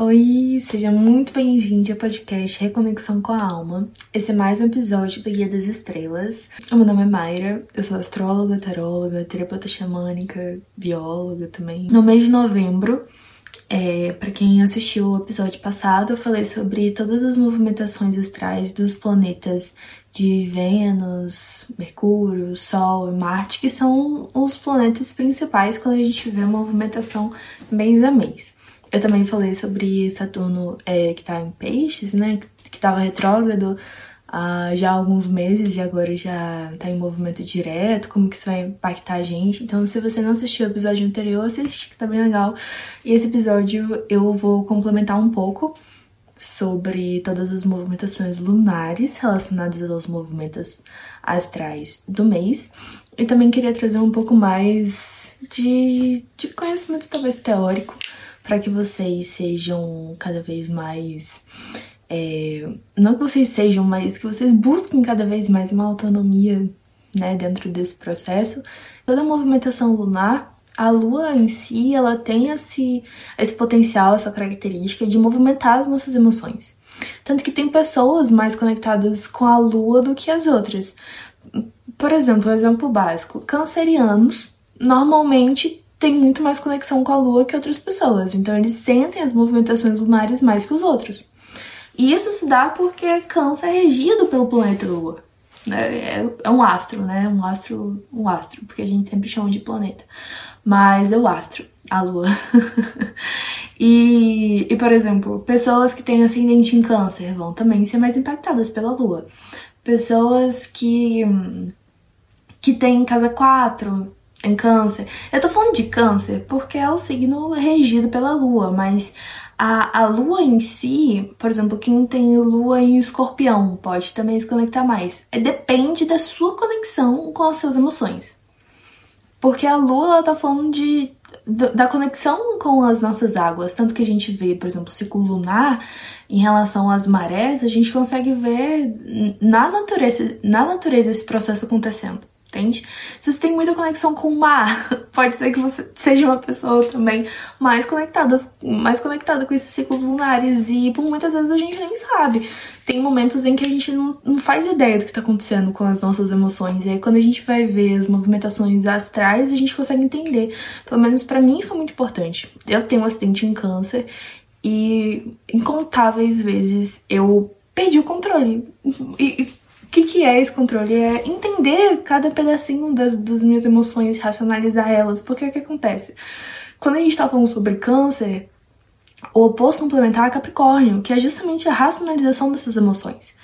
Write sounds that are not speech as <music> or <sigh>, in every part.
Oi, seja muito bem-vindo ao podcast Reconexão com a Alma. Esse é mais um episódio do Guia das Estrelas. O meu nome é Mayra, eu sou astróloga, taróloga, terapeuta xamânica, bióloga também. No mês de novembro, é, para quem assistiu o episódio passado, eu falei sobre todas as movimentações astrais dos planetas de Vênus, Mercúrio, Sol e Marte, que são os planetas principais quando a gente vê a movimentação mês a mês. Eu também falei sobre Saturno é, que tá em peixes, né? Que tava retrógrado há já alguns meses e agora já tá em movimento direto, como que isso vai impactar a gente. Então, se você não assistiu o episódio anterior, assiste, que tá bem legal. E esse episódio eu vou complementar um pouco sobre todas as movimentações lunares relacionadas aos movimentos astrais do mês. E também queria trazer um pouco mais de, de conhecimento, talvez teórico, para que vocês sejam cada vez mais. É, não que vocês sejam, mas que vocês busquem cada vez mais uma autonomia né, dentro desse processo. Toda movimentação lunar, a lua em si, ela tem esse, esse potencial, essa característica de movimentar as nossas emoções. Tanto que tem pessoas mais conectadas com a lua do que as outras. Por exemplo, um exemplo básico: cancerianos normalmente tem muito mais conexão com a Lua que outras pessoas. Então eles sentem as movimentações lunares mais que os outros. E isso se dá porque Câncer é regido pelo planeta Lua. É, é um astro, né? Um astro, um astro, porque a gente sempre chama de planeta. Mas é o astro, a Lua. <laughs> e, e, por exemplo, pessoas que têm ascendente em Câncer vão também ser mais impactadas pela Lua. Pessoas que que têm casa 4, em câncer. Eu tô falando de câncer porque é o signo regido pela lua, mas a, a lua em si, por exemplo, quem tem lua em escorpião pode também se conectar mais. É, depende da sua conexão com as suas emoções. Porque a lua, ela tá falando de, da conexão com as nossas águas. Tanto que a gente vê, por exemplo, o ciclo lunar em relação às marés, a gente consegue ver na natureza, na natureza esse processo acontecendo entende? Se você tem muita conexão com o mar, <laughs> pode ser que você seja uma pessoa também mais conectada, mais conectada com esses ciclos lunares e por muitas vezes a gente nem sabe. Tem momentos em que a gente não, não faz ideia do que está acontecendo com as nossas emoções. E aí quando a gente vai ver as movimentações astrais, a gente consegue entender. Pelo menos para mim foi muito importante. Eu tenho um acidente em câncer e incontáveis vezes eu perdi o controle. E, o que, que é esse controle? É entender cada pedacinho das, das minhas emoções, racionalizar elas. Porque o que acontece? Quando a gente está falando sobre câncer, o oposto complementar é Capricórnio, que é justamente a racionalização dessas emoções.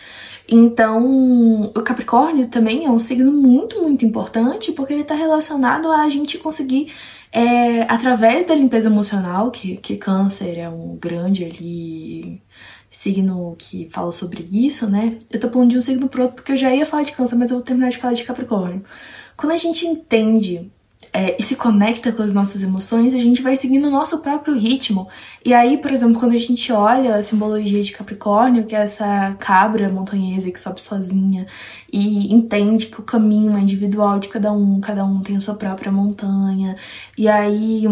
Então, o Capricórnio também é um signo muito, muito importante, porque ele está relacionado a gente conseguir, é, através da limpeza emocional, que, que câncer é um grande ali signo que fala sobre isso, né? Eu tô falando de um signo pro outro porque eu já ia falar de câncer, mas eu vou terminar de falar de Capricórnio. Quando a gente entende é, e se conecta com as nossas emoções, a gente vai seguindo o nosso próprio ritmo. E aí, por exemplo, quando a gente olha a simbologia de Capricórnio, que é essa cabra montanhesa que sobe sozinha e entende que o caminho é individual de cada um, cada um tem a sua própria montanha. E aí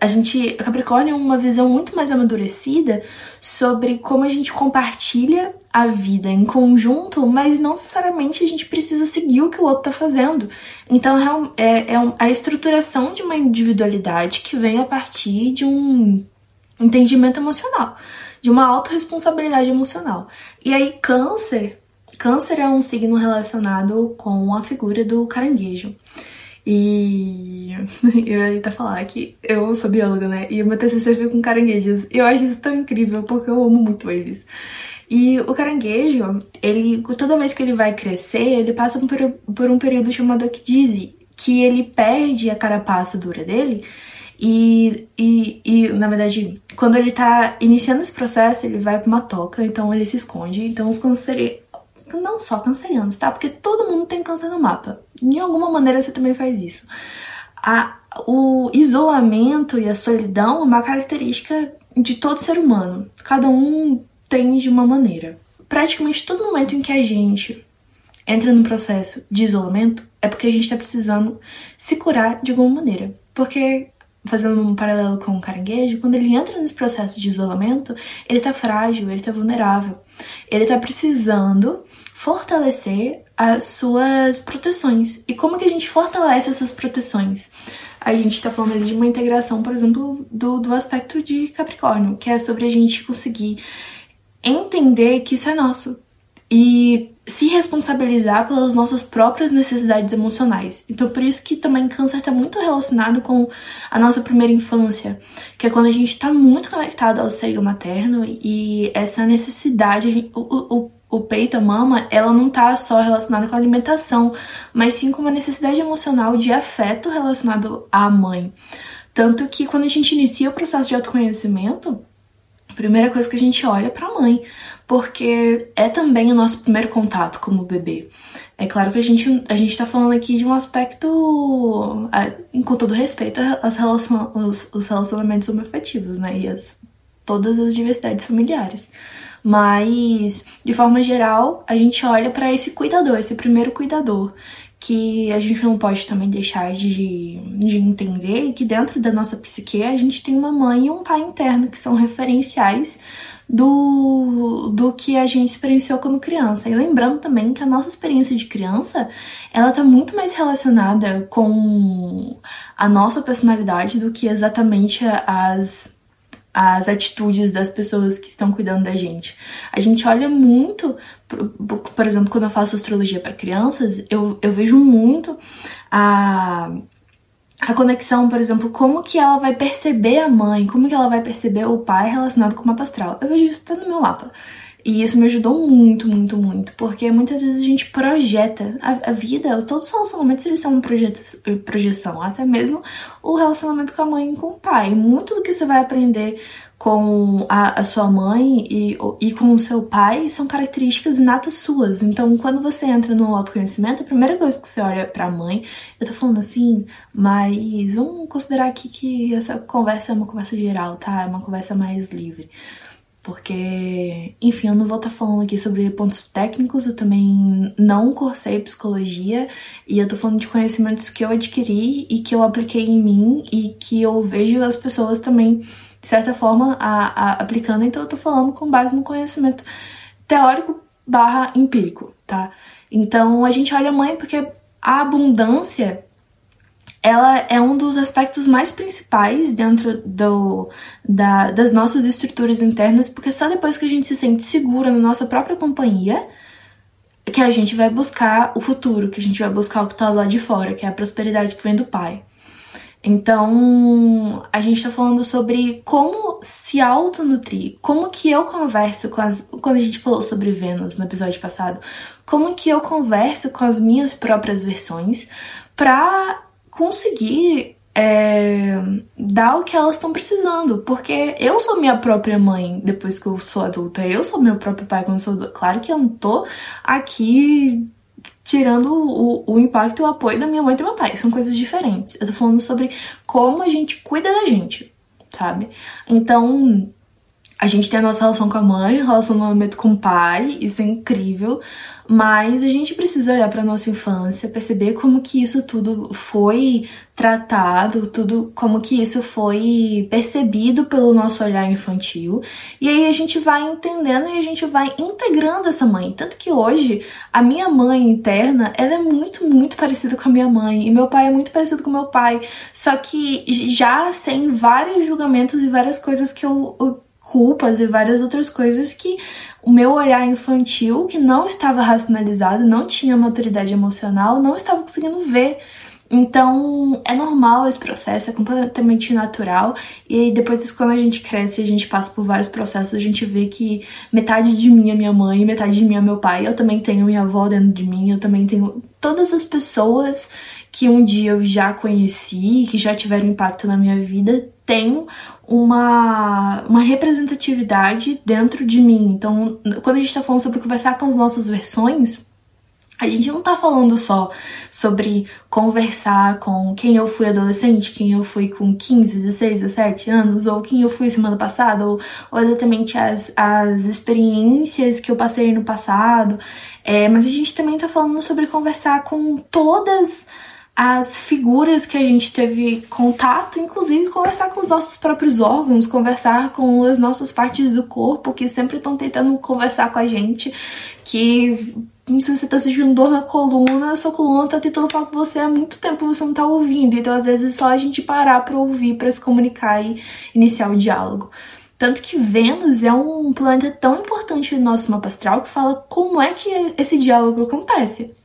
a gente, Capricórnio é uma visão muito mais amadurecida sobre como a gente compartilha a vida em conjunto, mas não necessariamente a gente precisa seguir o que o outro tá fazendo. Então é, é a estruturação de uma individualidade que vem a partir de um entendimento emocional, de uma autorresponsabilidade emocional. E aí, câncer, câncer é um signo relacionado com a figura do caranguejo. E <laughs> eu ia até falar que eu sou bióloga, né? E o meu TCC foi com caranguejos. E eu acho isso tão incrível porque eu amo muito eles. E o caranguejo, ele, toda vez que ele vai crescer, ele passa por, por um período chamado ecdise, que ele perde a carapaça dura dele. E, e, e, na verdade, quando ele tá iniciando esse processo, ele vai pra uma toca, então ele se esconde. Então os não só cancerianos, tá? Porque todo mundo tem câncer no mapa. De alguma maneira você também faz isso. A, o isolamento e a solidão é uma característica de todo ser humano. Cada um tem de uma maneira. Praticamente todo momento em que a gente entra num processo de isolamento é porque a gente está precisando se curar de alguma maneira. Porque fazendo um paralelo com o caranguejo, quando ele entra nesse processo de isolamento, ele tá frágil, ele tá vulnerável. Ele tá precisando fortalecer as suas proteções. E como que a gente fortalece essas proteções? A gente está falando ali de uma integração, por exemplo, do, do aspecto de Capricórnio, que é sobre a gente conseguir entender que isso é nosso e se responsabilizar pelas nossas próprias necessidades emocionais. Então, por isso que também câncer está muito relacionado com a nossa primeira infância, que é quando a gente está muito conectado ao seio materno e essa necessidade, o, o, o peito, a mama, ela não tá só relacionada com a alimentação, mas sim com uma necessidade emocional de afeto relacionado à mãe. Tanto que quando a gente inicia o processo de autoconhecimento, a primeira coisa que a gente olha é para a mãe, porque é também o nosso primeiro contato como bebê. É claro que a gente a gente está falando aqui de um aspecto, com todo respeito, as relacion, os, os relacionamentos homoafetivos, né, e as, todas as diversidades familiares. Mas, de forma geral, a gente olha para esse cuidador, esse primeiro cuidador, que a gente não pode também deixar de, de entender que dentro da nossa psique a gente tem uma mãe e um pai interno que são referenciais do, do que a gente experienciou quando criança. E lembrando também que a nossa experiência de criança, ela tá muito mais relacionada com a nossa personalidade do que exatamente as as atitudes das pessoas que estão cuidando da gente. A gente olha muito, por, exemplo, quando eu faço astrologia para crianças, eu, eu vejo muito a a conexão, por exemplo, como que ela vai perceber a mãe, como que ela vai perceber o pai relacionado com o mapa astral. Eu vejo isso até no meu mapa. E isso me ajudou muito, muito, muito, porque muitas vezes a gente projeta a, a vida, todos os relacionamentos eles são uma projeção, até mesmo o relacionamento com a mãe e com o pai. Muito do que você vai aprender com a, a, sua mãe e, e com o seu pai são características inatas suas. Então, quando você entra no autoconhecimento, a primeira coisa que você olha para a mãe, eu tô falando assim, mas vamos considerar aqui que essa conversa é uma conversa geral, tá? É uma conversa mais livre. Porque, enfim, eu não vou estar tá falando aqui sobre pontos técnicos, eu também não cursei psicologia e eu tô falando de conhecimentos que eu adquiri e que eu apliquei em mim e que eu vejo as pessoas também de certa forma, a, a, aplicando. Então, eu tô falando com base no conhecimento teórico barra empírico, tá? Então, a gente olha a mãe porque a abundância ela é um dos aspectos mais principais dentro do, da, das nossas estruturas internas, porque só depois que a gente se sente segura na nossa própria companhia que a gente vai buscar o futuro, que a gente vai buscar o que está lá de fora, que é a prosperidade que vem do pai. Então, a gente está falando sobre como se autonutrir, como que eu converso com as. Quando a gente falou sobre Vênus no episódio passado, como que eu converso com as minhas próprias versões para conseguir é, dar o que elas estão precisando. Porque eu sou minha própria mãe depois que eu sou adulta, eu sou meu próprio pai quando sou adulta. Claro que eu não tô aqui tirando o, o impacto e o apoio da minha mãe e do meu pai. São coisas diferentes. Eu tô falando sobre como a gente cuida da gente, sabe? Então, a gente tem a nossa relação com a mãe, relacionamento com o pai, isso é incrível. Mas a gente precisa olhar para nossa infância, perceber como que isso tudo foi tratado, tudo como que isso foi percebido pelo nosso olhar infantil. E aí a gente vai entendendo e a gente vai integrando essa mãe. Tanto que hoje a minha mãe interna, ela é muito, muito parecida com a minha mãe e meu pai é muito parecido com meu pai, só que já sem vários julgamentos e várias coisas que eu, eu culpas e várias outras coisas que o meu olhar infantil, que não estava racionalizado, não tinha maturidade emocional, não estava conseguindo ver. Então, é normal esse processo, é completamente natural. E depois quando a gente cresce, a gente passa por vários processos, a gente vê que metade de mim é minha mãe, metade de mim é meu pai. Eu também tenho minha avó dentro de mim, eu também tenho todas as pessoas que um dia eu já conheci, que já tiveram impacto na minha vida, tenho uma, uma representatividade dentro de mim. Então, quando a gente está falando sobre conversar com as nossas versões, a gente não tá falando só sobre conversar com quem eu fui adolescente, quem eu fui com 15, 16, 17 anos, ou quem eu fui semana passada, ou, ou exatamente as, as experiências que eu passei no passado. É, mas a gente também tá falando sobre conversar com todas as figuras que a gente teve contato, inclusive conversar com os nossos próprios órgãos, conversar com as nossas partes do corpo que sempre estão tentando conversar com a gente, que se você tá sentindo dor na coluna, sua coluna tá tentando falar com você há muito tempo, você não tá ouvindo. Então, às vezes, é só a gente parar pra ouvir, para se comunicar e iniciar o diálogo. Tanto que Vênus é um planeta tão importante no nosso mapa astral que fala como é que esse diálogo acontece.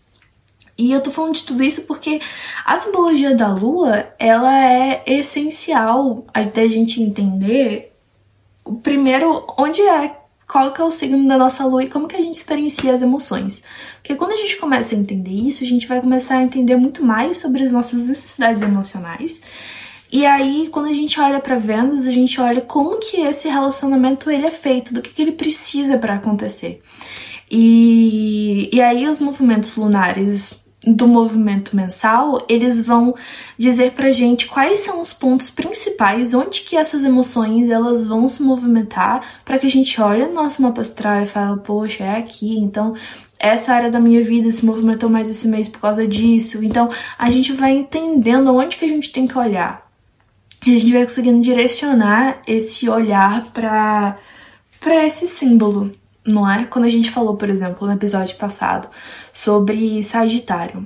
E eu tô falando de tudo isso porque a simbologia da lua, ela é essencial da gente entender, primeiro, onde é, qual que é o signo da nossa lua e como que a gente experiencia as emoções. Porque quando a gente começa a entender isso, a gente vai começar a entender muito mais sobre as nossas necessidades emocionais. E aí, quando a gente olha para Vênus, a gente olha como que esse relacionamento ele é feito, do que, que ele precisa para acontecer. E, e aí os movimentos lunares do movimento mensal, eles vão dizer pra gente quais são os pontos principais, onde que essas emoções elas vão se movimentar, para que a gente olhe no nosso mapa astral e fale, poxa, é aqui, então essa área da minha vida se movimentou mais esse mês por causa disso. Então a gente vai entendendo onde que a gente tem que olhar. E a gente vai conseguindo direcionar esse olhar para para esse símbolo não é? Quando a gente falou, por exemplo, no episódio passado sobre Sagitário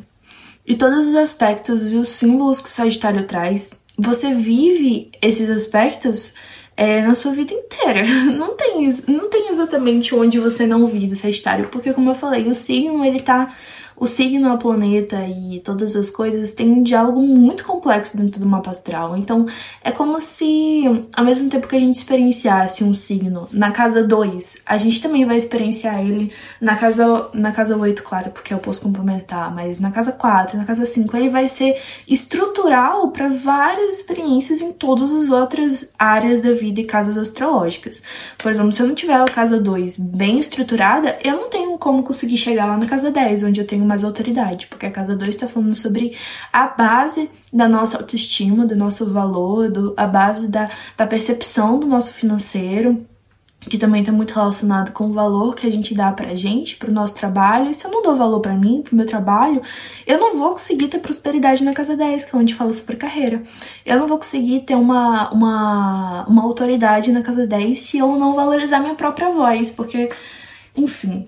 e todos os aspectos e os símbolos que Sagitário traz, você vive esses aspectos é, na sua vida inteira. <laughs> Não tem, não tem exatamente onde você não vive Sagitário, porque como eu falei, o signo ele tá o signo, a planeta e todas as coisas têm um diálogo muito complexo dentro do mapa astral. Então, é como se, ao mesmo tempo que a gente experienciasse um signo na casa 2, a gente também vai experienciar ele na casa, na casa 8, claro, porque eu posso complementar, mas na casa 4, na casa 5, ele vai ser estrutural para várias experiências em todas as outras áreas da vida e casas astrológicas. Por exemplo, se eu não tiver a casa 2 bem estruturada, eu não tenho como conseguir chegar lá na casa 10, onde eu tenho mais autoridade, porque a casa 2 está falando sobre a base da nossa autoestima, do nosso valor, do, a base da, da percepção do nosso financeiro, que também está muito relacionado com o valor que a gente dá pra gente, pro nosso trabalho. E se eu não dou valor para mim, pro meu trabalho, eu não vou conseguir ter prosperidade na casa 10, que é onde fala sobre carreira. Eu não vou conseguir ter uma, uma, uma autoridade na casa 10 se eu não valorizar minha própria voz, porque, enfim.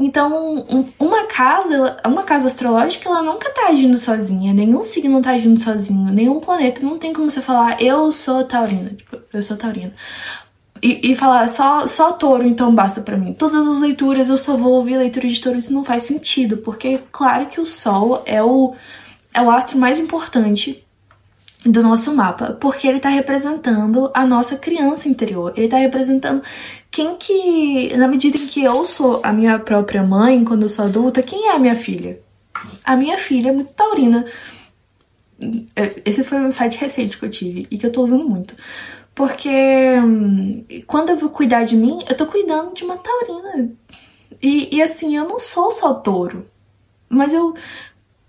Então, uma casa, uma casa astrológica, ela nunca tá agindo sozinha, nenhum signo tá agindo sozinho, nenhum planeta, não tem como você falar, eu sou taurina, tipo, eu sou taurina. E, e, falar só, só touro, então basta para mim. Todas as leituras eu só vou ouvir leitura de touro, isso não faz sentido, porque claro que o sol é o, é o astro mais importante do nosso mapa, porque ele está representando a nossa criança interior, ele está representando quem que, na medida em que eu sou a minha própria mãe, quando eu sou adulta, quem é a minha filha? A minha filha é muito taurina. É, esse foi um site recente que eu tive e que eu tô usando muito. Porque hum, quando eu vou cuidar de mim, eu tô cuidando de uma taurina. E, e assim, eu não sou só touro. Mas eu,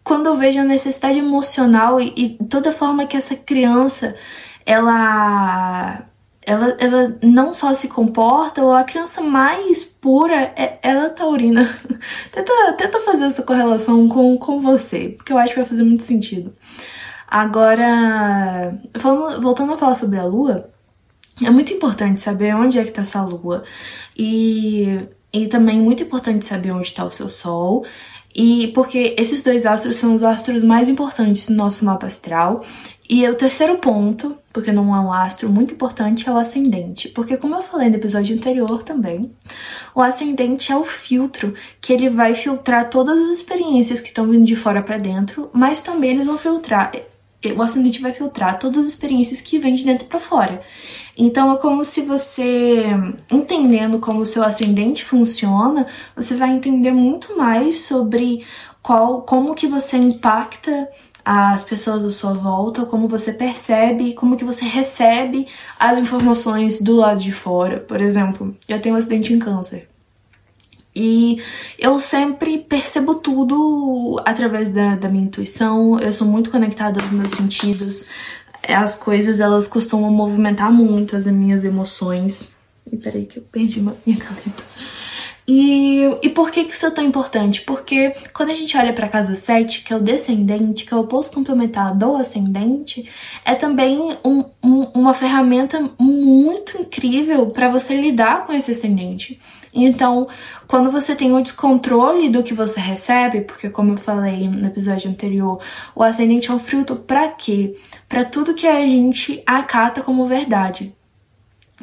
quando eu vejo a necessidade emocional e, e toda forma que essa criança, ela ela, ela não só se comporta, ou a criança mais pura, é, ela é taurina. <laughs> tenta, tenta fazer essa correlação com, com você, porque eu acho que vai fazer muito sentido. Agora, falando, voltando a falar sobre a lua, é muito importante saber onde é que está sua lua. E, e também muito importante saber onde está o seu sol. E porque esses dois astros são os astros mais importantes no nosso mapa astral. E o terceiro ponto, porque não é um astro muito importante, é o ascendente. Porque como eu falei no episódio anterior também, o ascendente é o filtro que ele vai filtrar todas as experiências que estão vindo de fora para dentro, mas também eles vão filtrar o ascendente vai filtrar todas as experiências que vêm de dentro para fora. Então é como se você, entendendo como o seu ascendente funciona, você vai entender muito mais sobre qual, como que você impacta as pessoas à sua volta, como você percebe, como que você recebe as informações do lado de fora. Por exemplo, eu tenho um acidente em câncer. E eu sempre percebo tudo através da, da minha intuição, eu sou muito conectada aos meus sentidos. As coisas, elas costumam movimentar muito as minhas emoções. E peraí que eu perdi minha caneta. E, e por que, isso é tão importante? Porque quando a gente olha para a casa 7, que é o descendente, que é o oposto complementar do ascendente, é também um, um, uma ferramenta muito incrível para você lidar com esse ascendente. Então, quando você tem o descontrole do que você recebe, porque como eu falei no episódio anterior, o ascendente é um fruto para quê? Para tudo que a gente acata como verdade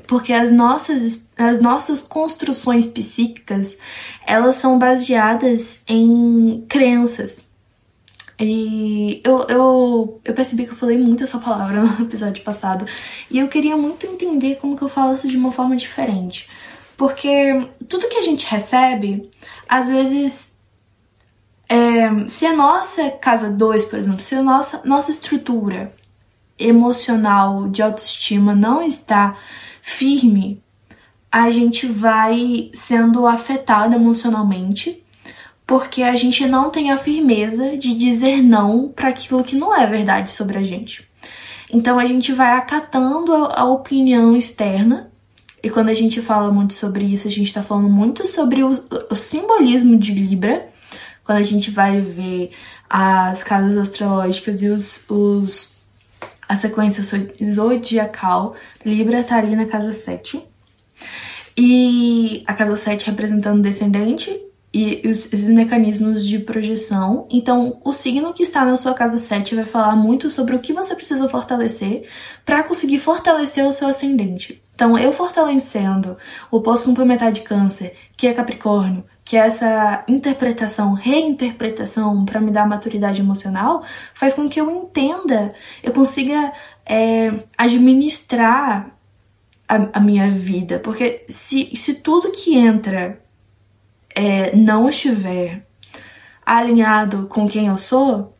porque as nossas, as nossas construções psíquicas, elas são baseadas em crenças. E eu, eu, eu percebi que eu falei muito essa palavra <laughs> no episódio passado, e eu queria muito entender como que eu falo isso de uma forma diferente. Porque tudo que a gente recebe, às vezes, é, se a nossa casa 2, por exemplo, se a nossa, nossa estrutura emocional de autoestima não está firme, a gente vai sendo afetado emocionalmente porque a gente não tem a firmeza de dizer não para aquilo que não é verdade sobre a gente. Então a gente vai acatando a, opinião externa. E quando a gente fala muito sobre isso, a gente está falando muito sobre o, o, simbolismo de Libra. Quando a gente vai ver as casas astrológicas e os, os a sequência zodiacal, Libra tá ali na casa 7. E a casa 7 representando descendente e esses mecanismos de projeção. Então, o signo que está na sua casa 7 vai falar muito sobre o que você precisa fortalecer para conseguir fortalecer o seu ascendente. Então, eu fortalecendo o posto complementar de câncer, que é Capricórnio, que é essa interpretação, reinterpretação para me dar maturidade emocional, faz com que eu entenda, eu consiga é, administrar a, a, minha vida. Porque se, se tudo que entra é, não estiver alinhado com quem eu sou,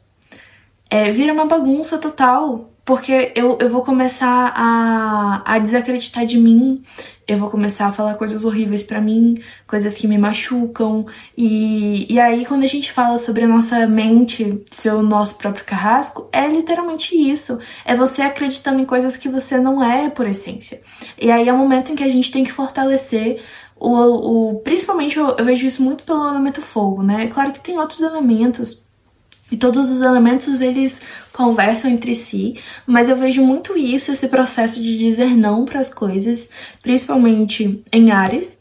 é, vira uma bagunça total. Porque eu, eu vou começar a, a desacreditar de mim, eu vou começar a falar coisas horríveis para mim, coisas que me machucam. E, e aí, quando a gente fala sobre a nossa mente ser o nosso próprio carrasco, é literalmente isso. É você acreditando em coisas que você não é por essência. E aí é o momento em que a gente tem que fortalecer o. o principalmente eu, eu vejo isso muito pelo elemento fogo, né? É claro que tem outros elementos e todos os elementos eles conversam entre si, mas eu vejo muito isso, esse processo de dizer não para as coisas, principalmente em Ares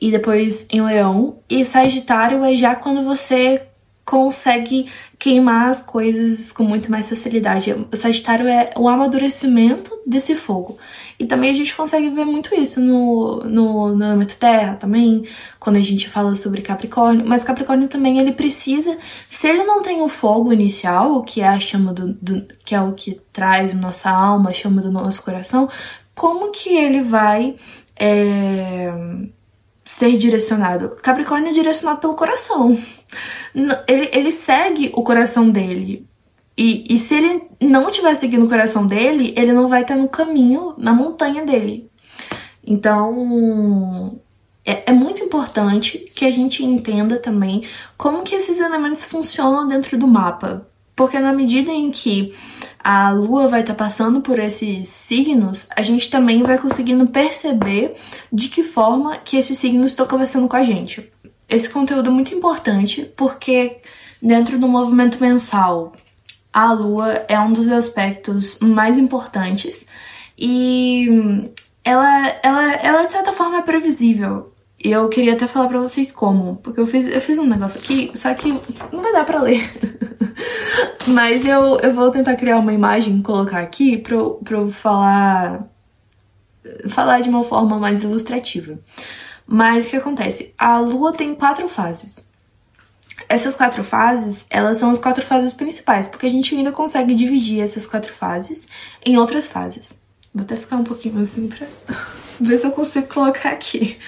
e depois em Leão. E Sagitário é já quando você consegue queimar as coisas com muito mais facilidade. O Sagitário é o amadurecimento desse fogo. E também a gente consegue ver muito isso no, no, no terra também, quando a gente fala sobre Capricórnio. Mas Capricórnio também ele precisa, se ele não tem o fogo inicial, que é a chama do, do que é o que traz nossa alma, a chama do nosso coração, como que ele vai é, ser direcionado? Capricórnio é direcionado pelo coração. Ele, ele segue o coração dele. E, e se ele não estiver seguindo o coração dele, ele não vai estar no caminho, na montanha dele. Então, é, é, muito importante que a gente entenda também como que esses elementos funcionam dentro do mapa. Porque na medida em que a lua vai estar passando por esses signos, a gente também vai conseguindo perceber de que forma que esses signos estão conversando com a gente. Esse conteúdo é muito importante porque dentro do movimento mensal a lua é um dos aspectos mais importantes e ela, ela, ela de certa forma é previsível. E eu queria até falar pra vocês como, porque eu fiz, eu fiz um negócio aqui, só que não vai dar pra ler. <laughs> Mas eu, eu vou tentar criar uma imagem, colocar aqui pra, eu, pra eu falar, falar de uma forma mais ilustrativa. Mas o que acontece? A lua tem quatro fases. Essas quatro fases, elas são as quatro fases principais, porque a gente ainda consegue dividir essas quatro fases em outras fases. Vou até ficar um pouquinho assim pra <laughs> ver se eu consigo colocar aqui.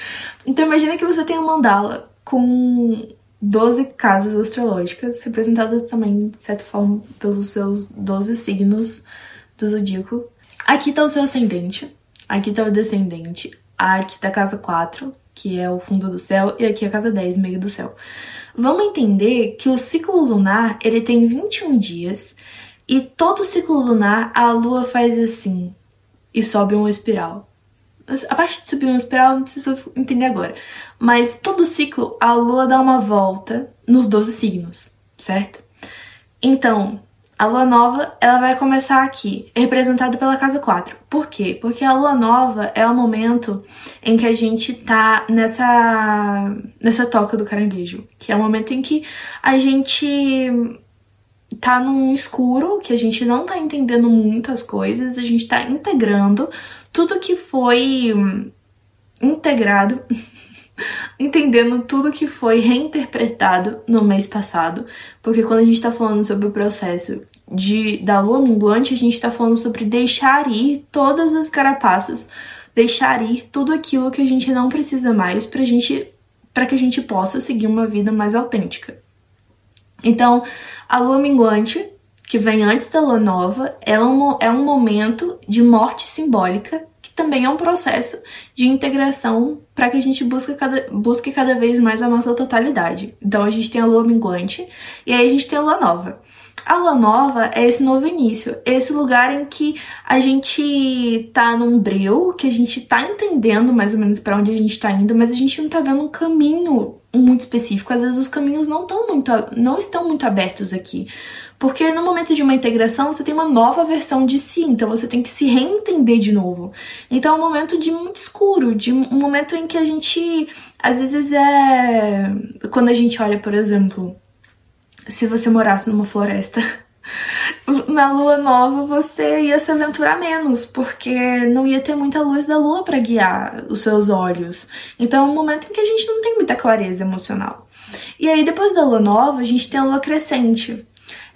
Então imagina que você tem uma mandala com 12 casas astrológicas, representadas também, de certa forma, pelos seus 12 signos do zodíaco. Aqui tá o seu ascendente, aqui tá o descendente, aqui tá a casa 4, que é o fundo do céu, e aqui a casa 10, meio do céu. Vamos entender que o ciclo lunar ele tem 21 dias e todo ciclo lunar a lua faz assim e sobe uma espiral. A parte de subir uma espiral não precisa entender agora. Mas todo ciclo, a lua dá uma volta nos 12 signos, certo? Então, a lua nova, ela vai começar aqui, representada pela casa 4. Por quê? Porque a lua nova é o momento em que a gente tá nessa nessa toca do caranguejo, que é o momento em que a gente tá num escuro, que a gente não tá entendendo muitas coisas, a gente tá integrando tudo que foi integrado, <laughs> entendendo tudo que foi reinterpretado no mês passado, porque quando a gente tá falando sobre o processo de da lua minguante, a gente tá falando sobre deixar ir todas as carapaças, deixar ir tudo aquilo que a gente não precisa mais pra gente para que a gente possa seguir uma vida mais autêntica. Então, a lua minguante, que vem antes da lua nova, ela é um momento de morte simbólica, também é um processo de integração para que a gente busque cada, busque cada vez mais a nossa totalidade. Então, a gente tem a lua minguante e aí a gente tem a lua nova. A lua nova é esse novo início, esse lugar em que a gente tá num breu, que a gente tá entendendo mais ou menos para onde a gente tá indo, mas a gente não tá vendo um caminho muito específico. Às vezes os caminhos não estão muito, não estão muito abertos aqui. Porque no momento de uma integração você tem uma nova versão de si, então você tem que se reentender de novo. Então é um momento de muito escuro, de um momento em que a gente às vezes é quando a gente olha, por exemplo, se você morasse numa floresta. <laughs> Na lua nova você ia se aventurar menos, porque não ia ter muita luz da lua para guiar os seus olhos. Então é um momento em que a gente não tem muita clareza emocional. E aí depois da lua nova, a gente tem a lua crescente.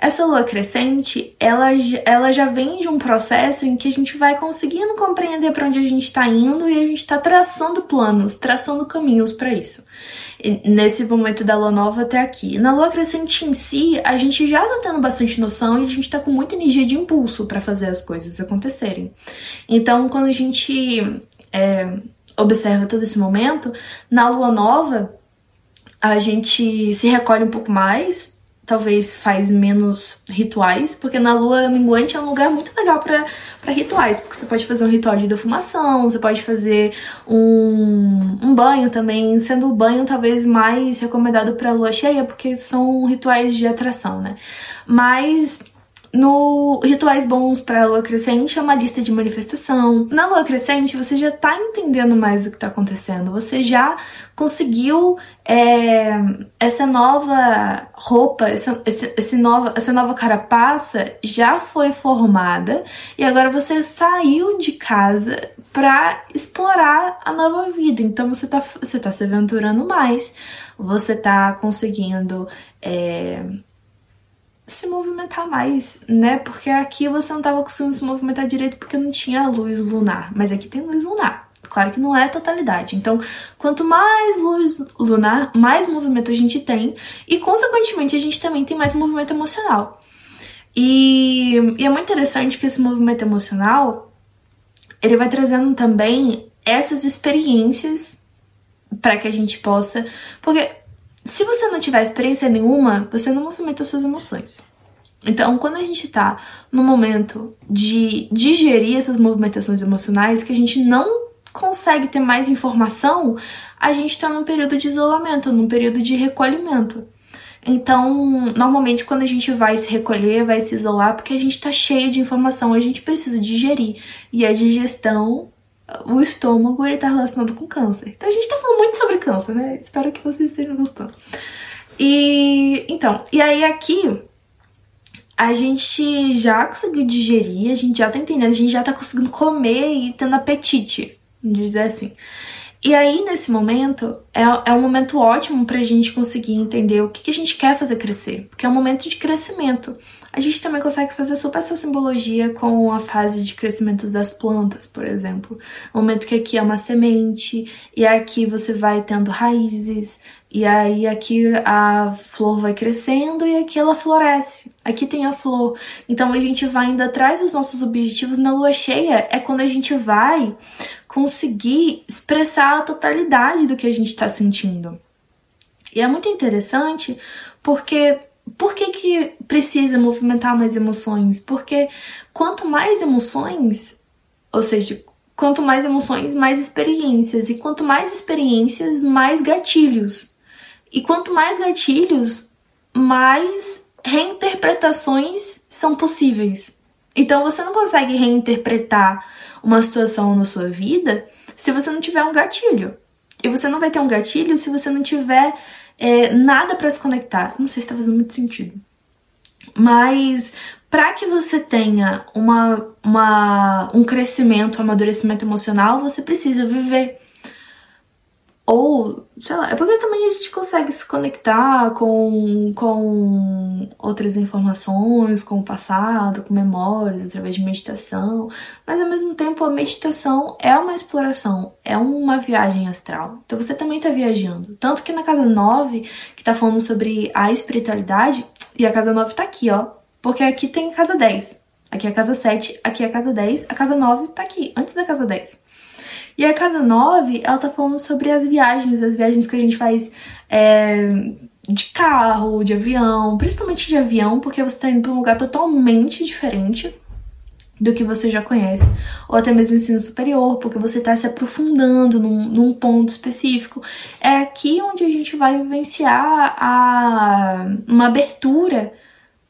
Essa lua crescente, ela, ela já vem de um processo em que a gente vai conseguindo compreender para onde a gente está indo e a gente está traçando planos, traçando caminhos para isso nesse momento da lua nova até aqui. Na lua crescente em si, a gente já tá tendo bastante noção e a gente tá com muita energia de impulso para fazer as coisas acontecerem. Então, quando a gente é, observa todo esse momento, na lua nova, a gente se recolhe um pouco mais, talvez faz menos rituais, porque na lua minguante é um lugar muito legal para rituais, porque você pode fazer um ritual de defumação, você pode fazer um, um banho também, sendo o banho talvez mais recomendado para lua cheia, porque são rituais de atração, né? Mas no Rituais Bons para a Lua Crescente é uma lista de manifestação. Na Lua Crescente você já está entendendo mais o que está acontecendo, você já conseguiu é, essa nova roupa, essa, esse, esse nova, essa nova carapaça já foi formada e agora você saiu de casa para explorar a nova vida. Então você está você tá se aventurando mais, você está conseguindo. É, se movimentar mais, né? Porque aqui você não estava conseguindo se movimentar direito porque não tinha luz lunar, mas aqui tem luz lunar. Claro que não é totalidade. Então, quanto mais luz lunar, mais movimento a gente tem e, consequentemente, a gente também tem mais movimento emocional. E, e é muito interessante que esse movimento emocional ele vai trazendo também essas experiências para que a gente possa, porque se você não tiver experiência nenhuma, você não movimenta suas emoções. Então, quando a gente tá no momento de digerir essas movimentações emocionais, que a gente não consegue ter mais informação, a gente tá num período de isolamento, num período de recolhimento. Então, normalmente quando a gente vai se recolher, vai se isolar, porque a gente tá cheio de informação, a gente precisa digerir. E a digestão o estômago ele tá relacionado com câncer. Então a gente tá falando muito sobre câncer, né? Espero que vocês estejam gostando. E então, e aí aqui a gente já conseguiu digerir, a gente já tá entendendo, a gente já tá conseguindo comer e tendo apetite, vamos dizer assim. E aí, nesse momento, é, é um momento ótimo pra gente conseguir entender o que, que a gente quer fazer crescer, porque é um momento de crescimento. A gente também consegue fazer super essa simbologia com a fase de crescimento das plantas, por exemplo. O momento que aqui é uma semente, e aqui você vai tendo raízes, e aí aqui a flor vai crescendo e aqui ela floresce. Aqui tem a flor. Então a gente vai indo atrás dos nossos objetivos na lua cheia. É quando a gente vai conseguir expressar a totalidade do que a gente está sentindo. E é muito interessante porque por que, que precisa movimentar mais emoções? Porque quanto mais emoções, ou seja, Quanto mais emoções, mais experiências. E quanto mais experiências, mais gatilhos. E quanto mais gatilhos, mais reinterpretações são possíveis. Então você não consegue reinterpretar uma situação na sua vida se você não tiver um gatilho. E você não vai ter um gatilho se você não tiver é, nada para se conectar. Não sei se está fazendo muito sentido. Mas para que você tenha uma, uma, um crescimento, um amadurecimento emocional, você precisa viver. Ou, sei lá, é porque também a gente consegue se conectar com, com outras informações, com o passado, com memórias, através de meditação, mas ao mesmo tempo a meditação é uma exploração, é uma viagem astral. Então você também está viajando. Tanto que na casa 9, que está falando sobre a espiritualidade, e a casa 9 está aqui, ó. Porque aqui tem casa 10. Aqui é a casa 7, aqui é a casa 10, a casa 9 tá aqui, antes da casa 10. E a casa 9, ela tá falando sobre as viagens, as viagens que a gente faz é, de carro, de avião, principalmente de avião, porque você tá indo pra um lugar totalmente diferente do que você já conhece, ou até mesmo ensino superior, porque você está se aprofundando num, num, ponto específico. É aqui onde a gente vai vivenciar a, uma abertura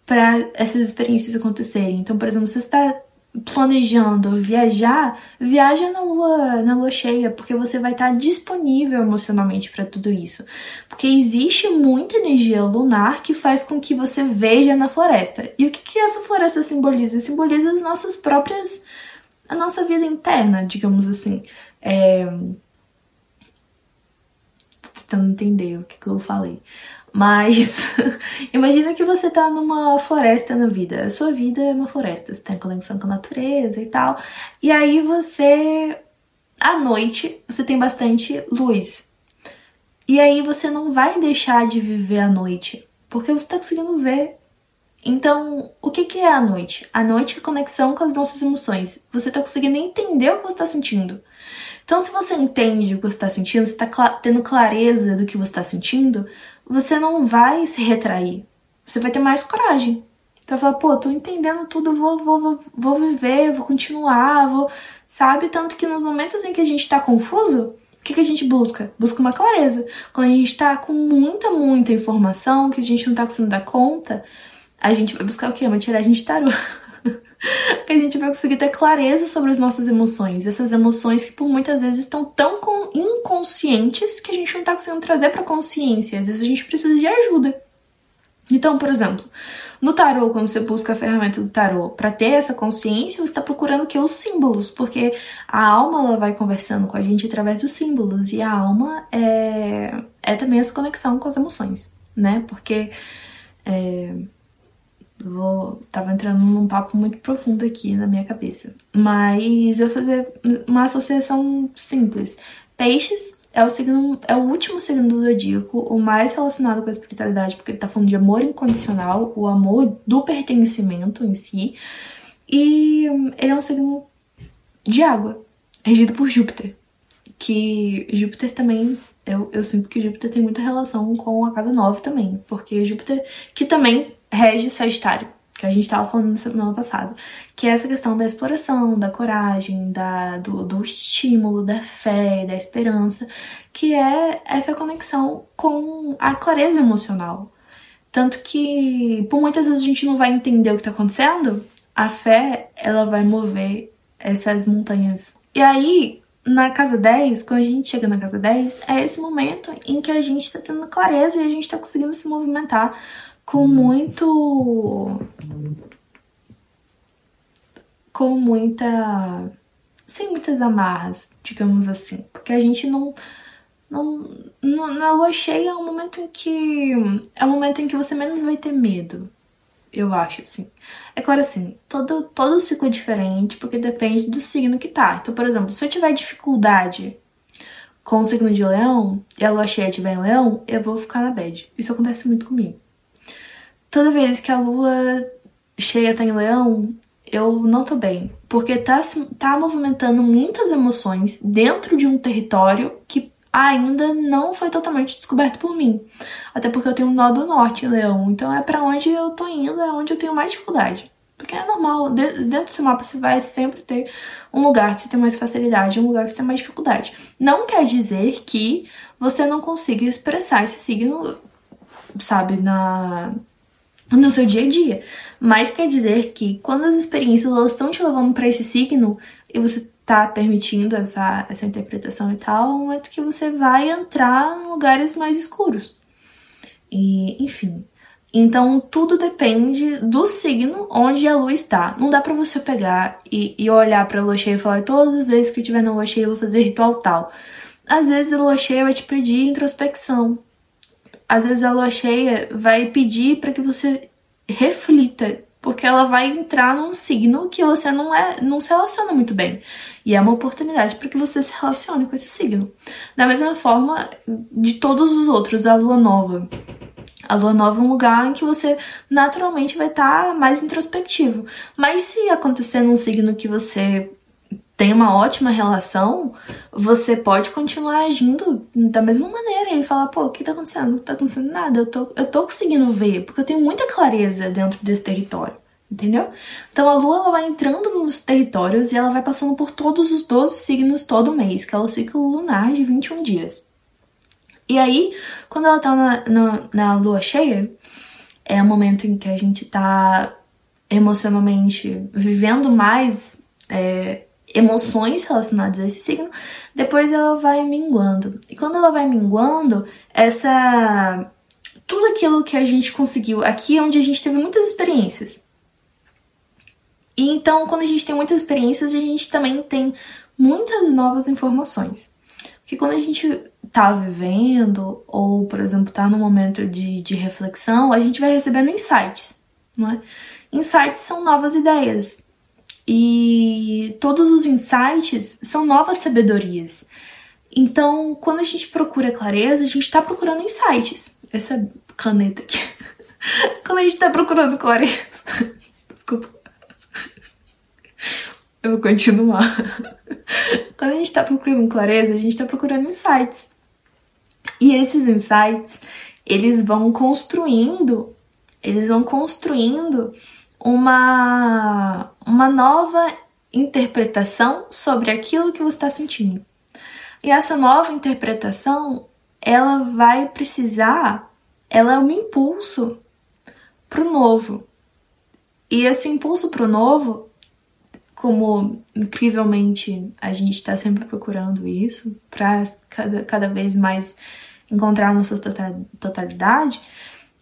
para essas experiências acontecerem. Então, por exemplo, se você está planejando viajar, viaja na lua, na lua cheia, porque você vai estar disponível emocionalmente para tudo isso. Porque existe muita energia lunar que faz com que você veja na floresta. E o que, que essa floresta simboliza? Simboliza as nossas próprias. a nossa vida interna, digamos assim. É... Tentando entender o que, que eu falei. Mas <laughs> imagina que você tá numa floresta na vida. A sua vida é uma floresta, você tem conexão com a natureza e tal. E aí você à noite você tem bastante luz. E aí você não vai deixar de viver a noite, porque você tá conseguindo ver. Então, o que, que é a noite? A noite é conexão com as nossas emoções. Você tá conseguindo entender o que você tá sentindo. Então, se você entende o que você está sentindo, você está tendo clareza do que você está sentindo, você não vai se retrair. Você vai ter mais coragem. Então, vai falar, pô, tô entendendo tudo, vou, vou, vou, vou viver, vou continuar, vou. Sabe? Tanto que nos momentos em que a gente tá confuso, o que, que a gente busca? Busca uma clareza. Quando a gente tá com muita, muita informação que a gente não tá conseguindo dar conta, a gente vai buscar o quê? Uma tiragem de tarô. <laughs> que a gente vai conseguir ter clareza sobre as nossas emoções. Essas emoções que por muitas vezes estão tão inconscientes que a gente não tá conseguindo trazer pra consciência. Às vezes a gente precisa de ajuda. Então, por exemplo, no tarô, quando você busca a ferramenta do tarô para ter essa consciência, você está procurando que os símbolos, porque a alma ela vai conversando com a gente através dos símbolos e a alma é, é também essa conexão com as emoções, né? Porque é, Vou, tava entrando num papo muito profundo aqui na minha cabeça. Mas eu vou fazer uma associação simples. Peixes é o signo, é o último signo do zodíaco, o mais relacionado com a espiritualidade, porque ele tá falando de amor incondicional, o amor do pertencimento em si. E ele é um signo de água, regido por Júpiter. Que Júpiter também eu, eu, sinto que Júpiter tem muita relação com a casa 9 também, porque Júpiter, que também rege Sagitário, que a gente estava falando na semana passada, que é essa questão da exploração, da coragem, da, do, do estímulo, da fé, da esperança, que é essa conexão com a clareza emocional. Tanto que, por muitas vezes a gente não vai entender o que está acontecendo, a fé, ela vai mover essas montanhas. E aí, na casa 10, quando a gente chega na casa 10, é esse momento em que a gente está tendo clareza e a gente está conseguindo se movimentar com muito. com muita. sem muitas amarras, digamos assim. Porque a gente não. não, na lua cheia é um momento em que. é o um momento em que você menos vai ter medo. Eu acho, assim. É claro, assim, todo, todo ciclo é diferente, porque depende do signo que tá. Então, por exemplo, se eu tiver dificuldade com o signo de leão e a lua cheia estiver em leão, eu vou ficar na bad. Isso acontece muito comigo toda vez que a lua cheia tá em leão, eu não tô bem. Porque tá, tá movimentando muitas emoções dentro de um território que ainda não foi totalmente descoberto por mim. Até porque eu tenho um nó do norte, leão. Então é para onde eu tô indo, é onde eu tenho mais dificuldade. Porque é normal, dentro do seu mapa você vai sempre ter um lugar que você tem mais facilidade, um lugar que você tem mais dificuldade. Não quer dizer que você não consiga expressar esse signo, sabe, na, no seu dia a dia. Mas quer dizer que quando as experiências elas estão te levando para esse signo e você tá permitindo essa, essa interpretação e tal, é um momento que você vai entrar em lugares mais escuros. E, enfim. Então, tudo depende do signo onde a lua está. Não dá para você pegar e, e olhar pra lua cheia e falar todas as vezes que eu tiver na lua cheia eu vou fazer ritual tal. Às vezes a lua cheia vai te pedir introspecção. Às vezes a lua cheia vai pedir para que você reflita, porque ela vai entrar num signo que você não é, não se relaciona muito bem. E é uma oportunidade para que você se relacione com esse signo. Da mesma forma de todos os outros, a lua nova. A lua nova é um lugar em que você naturalmente vai estar tá mais introspectivo. Mas se acontecer num signo que você tem uma ótima relação, você pode continuar agindo da mesma maneira e falar, pô, o que tá acontecendo? Não tá acontecendo nada, eu tô, eu tô conseguindo ver, porque eu tenho muita clareza dentro desse território, entendeu? Então a lua ela vai entrando nos territórios e ela vai passando por todos os 12 signos todo mês, que é o ciclo lunar de 21 dias. E aí, quando ela tá na, na, na lua cheia, é o momento em que a gente tá emocionalmente vivendo mais. É, emoções relacionadas a esse signo, depois ela vai minguando. E quando ela vai minguando, essa tudo aquilo que a gente conseguiu aqui é onde a gente teve muitas experiências. E então, quando a gente tem muitas experiências, a gente também tem muitas novas informações. Porque quando a gente tá vivendo, ou, por exemplo, tá num momento de, de reflexão, a gente vai recebendo insights, não é? Insights são novas ideias, e todos os insights são novas sabedorias. Então, quando a gente procura clareza, a gente está procurando insights. Essa caneta aqui. <laughs> quando a gente está procurando clareza. <laughs> Desculpa. Eu vou continuar. <laughs> Quando a gente está procurando clareza, a gente está procurando insights. E esses insights, eles vão construindo, eles vão construindo uma, uma nova interpretação sobre aquilo que você está sentindo. E essa nova interpretação, ela vai precisar, ela é um impulso para o novo. E esse impulso para o novo, como incrivelmente a gente está sempre procurando isso, para cada, cada vez mais encontrar nossa tota-, totalidade,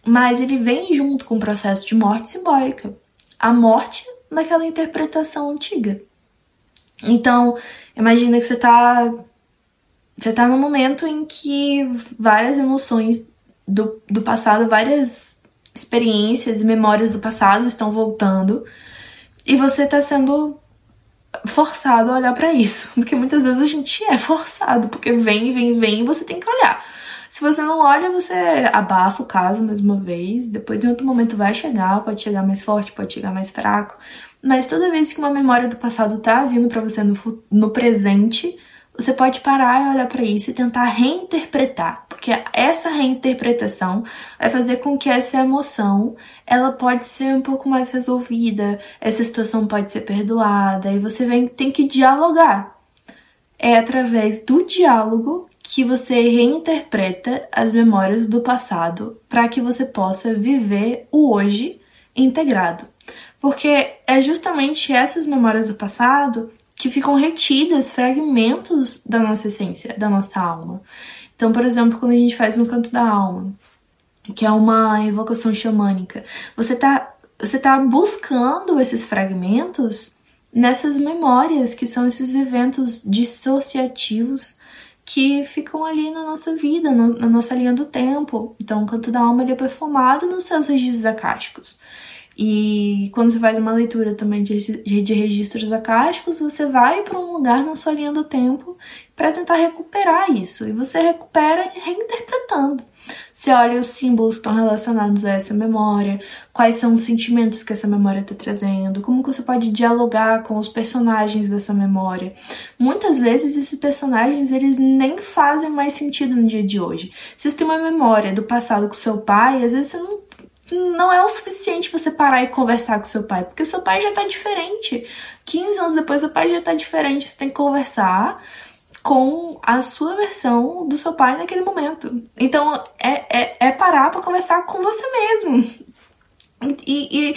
mas ele vem junto com o processo de morte simbólica a morte naquela interpretação antiga. Então, imagina que você tá você tá num momento em que várias emoções do, do passado, várias experiências e memórias do passado estão voltando e você tá sendo forçado a olhar para isso, <laughs> porque muitas vezes a gente é forçado, porque vem, vem, vem e você tem que olhar. Se você não olha, você abafa o caso mais uma vez. Depois, em outro momento, vai chegar. Pode chegar mais forte, pode chegar mais fraco. Mas toda vez que uma memória do passado tá vindo para você no, no presente, você pode parar e olhar para isso e tentar reinterpretar, porque essa reinterpretação vai fazer com que essa emoção ela pode ser um pouco mais resolvida, essa situação pode ser perdoada e você vem, tem que dialogar. É através do diálogo que você reinterpreta as memórias do passado para que você possa viver o hoje integrado. Porque é justamente essas memórias do passado que ficam retidas fragmentos da nossa essência, da nossa alma. Então, por exemplo, quando a gente faz um canto da alma, que é uma evocação xamânica, você está você tá buscando esses fragmentos nessas memórias, que são esses eventos dissociativos que ficam ali na nossa vida, no, na nossa linha do tempo. Então, o canto da alma ele é perfumado nos seus registros acásticos. E quando você faz uma leitura também de, de registros acásticos, você vai para um lugar na sua linha do tempo para tentar recuperar isso. E você recupera reinterpretando. Você olha os símbolos que estão relacionados a essa memória, quais são os sentimentos que essa memória está trazendo, como que você pode dialogar com os personagens dessa memória. Muitas vezes esses personagens eles nem fazem mais sentido no dia de hoje. Se você tem uma memória do passado com seu pai, às vezes você não não é o suficiente você parar e conversar com seu pai, porque seu pai já tá diferente. 15 anos depois, seu pai já tá diferente. Você tem que conversar com a sua versão do seu pai naquele momento. Então, é, é, é parar para conversar com você mesmo. E, e,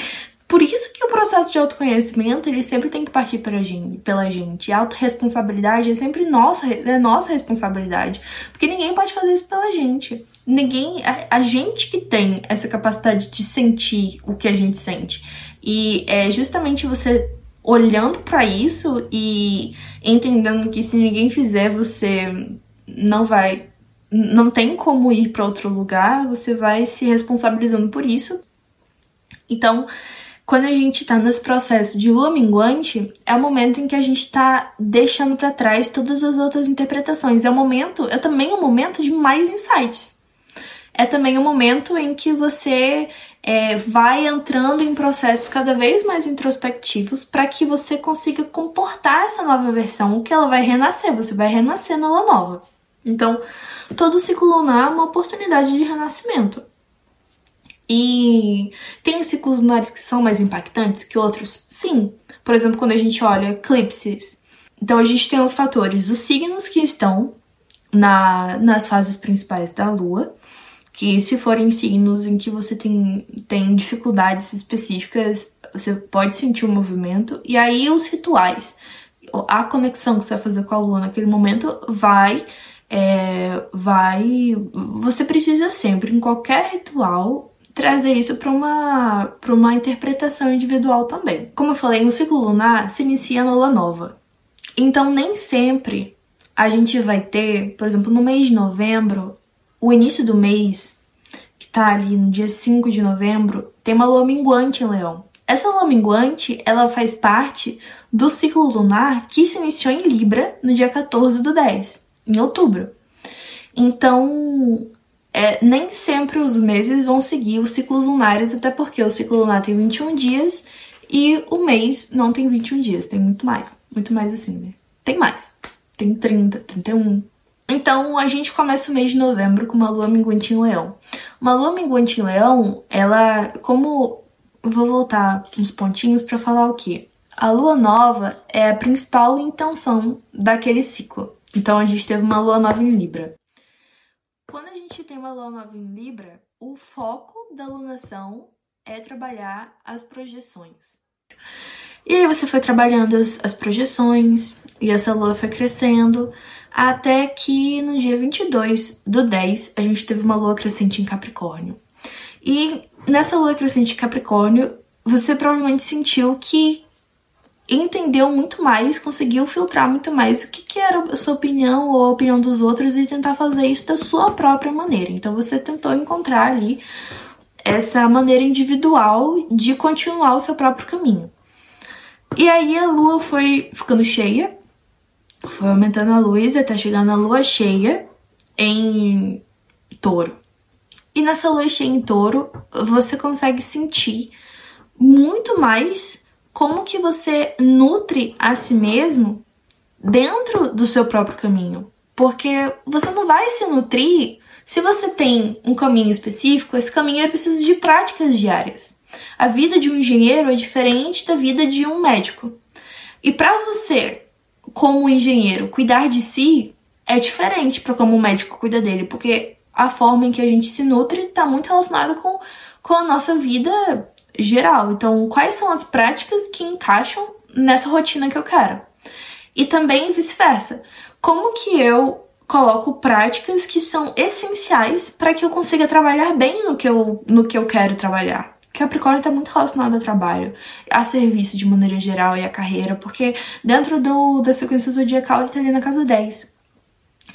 por isso que o processo de autoconhecimento ele sempre tem que partir pela gente, pela gente. A autorresponsabilidade é sempre nossa, é nossa responsabilidade. Porque ninguém pode fazer isso pela gente. Ninguém. A, a gente que tem essa capacidade de sentir o que a gente sente. E é justamente você olhando para isso e entendendo que se ninguém fizer, você não vai. Não tem como ir para outro lugar, você vai se responsabilizando por isso. Então, quando a gente está nesse processo de lua minguante, é o momento em que a gente está deixando para trás todas as outras interpretações. É o momento, é também um momento de mais insights. É também um momento em que você é, vai entrando em processos cada vez mais introspectivos para que você consiga comportar essa nova versão, que ela vai renascer, você vai renascer na lua nova. Então, todo ciclo lunar é uma oportunidade de renascimento. E tem ciclos lunares que são mais impactantes que outros? Sim. Por exemplo, quando a gente olha eclipses. Então a gente tem os fatores, os signos que estão na, nas fases principais da Lua, que se forem signos em que você tem, tem dificuldades específicas, você pode sentir o movimento. E aí os rituais, a conexão que você vai fazer com a Lua naquele momento vai é, vai. Você precisa sempre, em qualquer ritual, trazer isso para uma, para uma interpretação individual também. Como eu falei, o ciclo lunar se inicia na lua nova. Então, nem sempre a gente vai ter, por exemplo, no mês de novembro, o início do mês, que tá ali no dia 5 de novembro, tem uma lua minguante em Leão. Essa lua minguante, ela faz parte do ciclo lunar que se iniciou em Libra no dia 14 do 10, em outubro. Então, é, nem sempre os meses vão seguir os ciclos lunares, até porque o ciclo lunar tem 21 dias e o mês não tem 21 dias, tem muito mais. Muito mais assim, né? Tem mais. Tem 30, 31. Então a gente começa o mês de novembro com uma lua minguante em leão. Uma lua minguante em leão, ela. Como. Vou voltar uns pontinhos para falar o que? A lua nova é a principal intenção daquele ciclo. Então a gente teve uma lua nova em Libra. Quando a gente tem uma lua nova em Libra, o foco da lunação é trabalhar as projeções. E aí você foi trabalhando as, as projeções e essa lua foi crescendo até que no dia 22 do 10 a gente teve uma lua crescente em Capricórnio. E nessa lua crescente em Capricórnio, você provavelmente sentiu que entendeu muito mais, conseguiu filtrar muito mais o que, que era a sua opinião ou a opinião dos outros e tentar fazer isso da sua própria maneira. Então você tentou encontrar ali essa maneira individual de continuar o seu próprio caminho. E aí a lua foi ficando cheia, foi aumentando a luz até chegar na lua cheia em touro. E nessa lua cheia em touro, você consegue sentir muito mais como que você nutre a si mesmo dentro do seu próprio caminho. Porque você não vai se nutrir se você tem um caminho específico, esse caminho é preciso de práticas diárias. A vida de um engenheiro é diferente da vida de um médico. E para você, como engenheiro, cuidar de si é diferente para como o médico cuida dele, porque a forma em que a gente se nutre está muito relacionada com, com a nossa vida geral. Então, quais são as práticas que encaixam nessa rotina que eu quero? E também vice-versa. Como que eu coloco práticas que são essenciais para que eu consiga trabalhar bem no que eu, no que eu quero trabalhar? Capricórnio está muito relacionado ao trabalho, a serviço de maneira geral e a carreira, porque dentro do, da sequência zodiacal ele está ali na casa 10.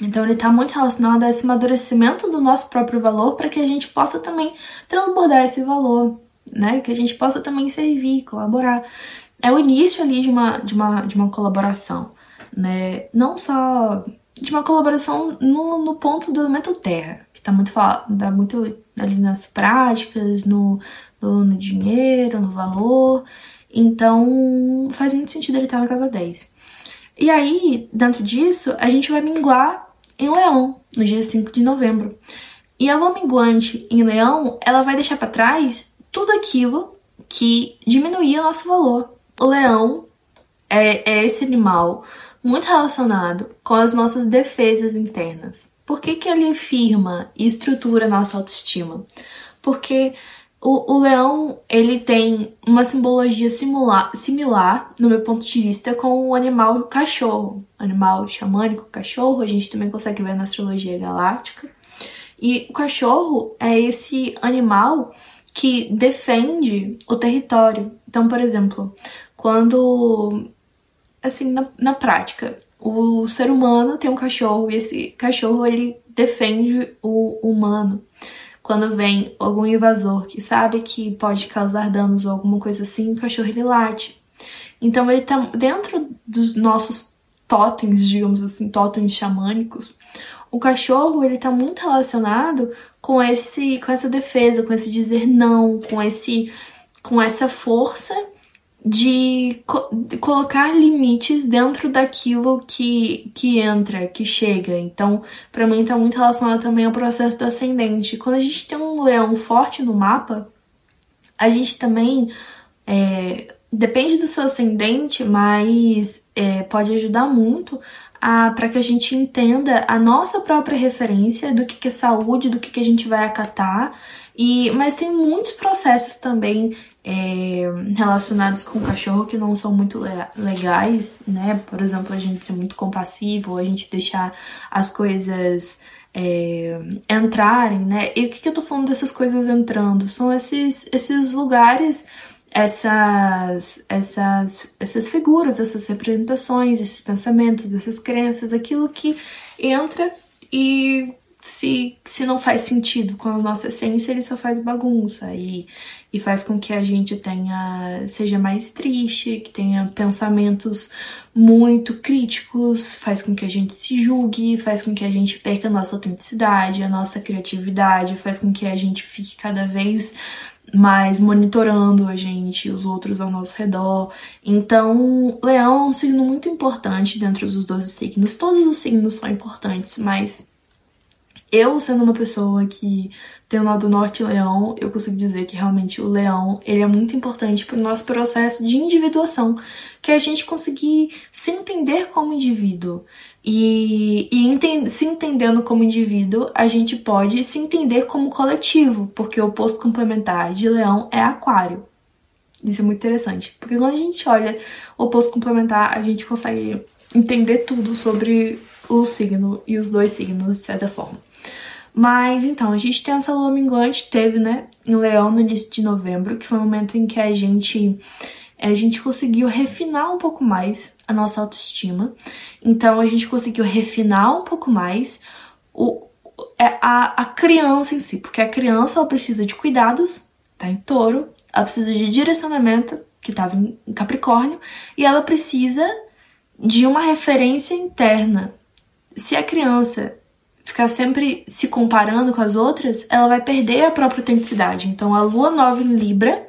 Então ele está muito relacionado a esse amadurecimento do nosso próprio valor para que a gente possa também transbordar esse valor né? Que a gente possa também servir, colaborar. É o início ali de uma, de uma, de uma colaboração, né? Não só de uma colaboração no, no ponto do elemento terra, que tá muito, tá muito ali nas práticas, no, no, no dinheiro, no valor. Então, faz muito sentido ele estar na casa 10. E aí, dentro disso, a gente vai minguar em Leão, no dia 5 de novembro. E a lua minguante em leão, ela vai deixar para trás tudo aquilo que diminuía nosso valor. O leão é, é esse animal muito relacionado com as nossas defesas internas. Por que, que ele firma e estrutura nossa autoestima? Porque o, o, leão ele tem uma simbologia similar, similar, no meu ponto de vista, com o animal cachorro. Animal xamânico, cachorro, a gente também consegue ver na astrologia galáctica. E o cachorro é esse animal que defende o território. Então, por exemplo, quando assim, na, na prática, o ser humano tem um cachorro e esse cachorro ele defende o humano. Quando vem algum invasor que sabe que pode causar danos ou alguma coisa assim, o cachorro ele late. Então ele tá dentro dos nossos totens, digamos assim, totens xamânicos. O cachorro ele tá muito relacionado com esse com essa defesa, com esse dizer não, com esse com essa força de, co de, colocar limites dentro daquilo que, que entra, que chega. Então, para mim, tá muito relacionado também ao processo do ascendente. Quando a gente tem um leão forte no mapa, a gente também. É, depende do seu ascendente, mas é, pode ajudar muito para que a gente entenda a nossa própria referência do que, que é saúde, do que, que a gente vai acatar. E, mas tem muitos processos também é, relacionados com o cachorro que não são muito legais, né? Por exemplo, a gente ser muito compassivo, a gente deixar as coisas é, entrarem, né? E o que, que eu tô falando dessas coisas entrando? São esses, esses lugares, essas, essas, essas figuras, essas representações, esses pensamentos, essas crenças, aquilo que entra e se, se não faz sentido com a nossa essência, ele só faz bagunça e, e faz com que a gente tenha seja mais triste, que tenha pensamentos muito críticos, faz com que a gente se julgue, faz com que a gente perca a nossa autenticidade, a nossa criatividade, faz com que a gente fique cada vez mais monitorando a gente, os outros ao nosso redor. Então, Leão é um signo muito importante dentro dos 12 signos. Todos os signos são importantes, mas eu, sendo uma pessoa que tem o nó do norte leão, eu consigo dizer que realmente o leão, ele é muito importante para o nosso processo de individuação, que é a gente conseguir se entender como indivíduo. E, e enten se entendendo como indivíduo, a gente pode se entender como coletivo, porque o oposto complementar de leão é aquário. Isso é muito interessante, porque quando a gente olha o oposto complementar, a gente consegue entender tudo sobre o signo e os dois signos de certa forma. Mas então, a gente tem essa lua minguante, teve, né, em Leão no início de novembro, que foi o momento em que a gente a gente conseguiu refinar um pouco mais a nossa autoestima. Então a gente conseguiu refinar um pouco mais o, é, a, a criança em si, porque a criança ela precisa de cuidados, tá em touro, ela precisa de direcionamento, que estava em Capricórnio, e ela precisa de uma referência interna. Se a criança ficar sempre se comparando com as outras, ela vai perder a própria autenticidade. Então, a lua nova em Libra,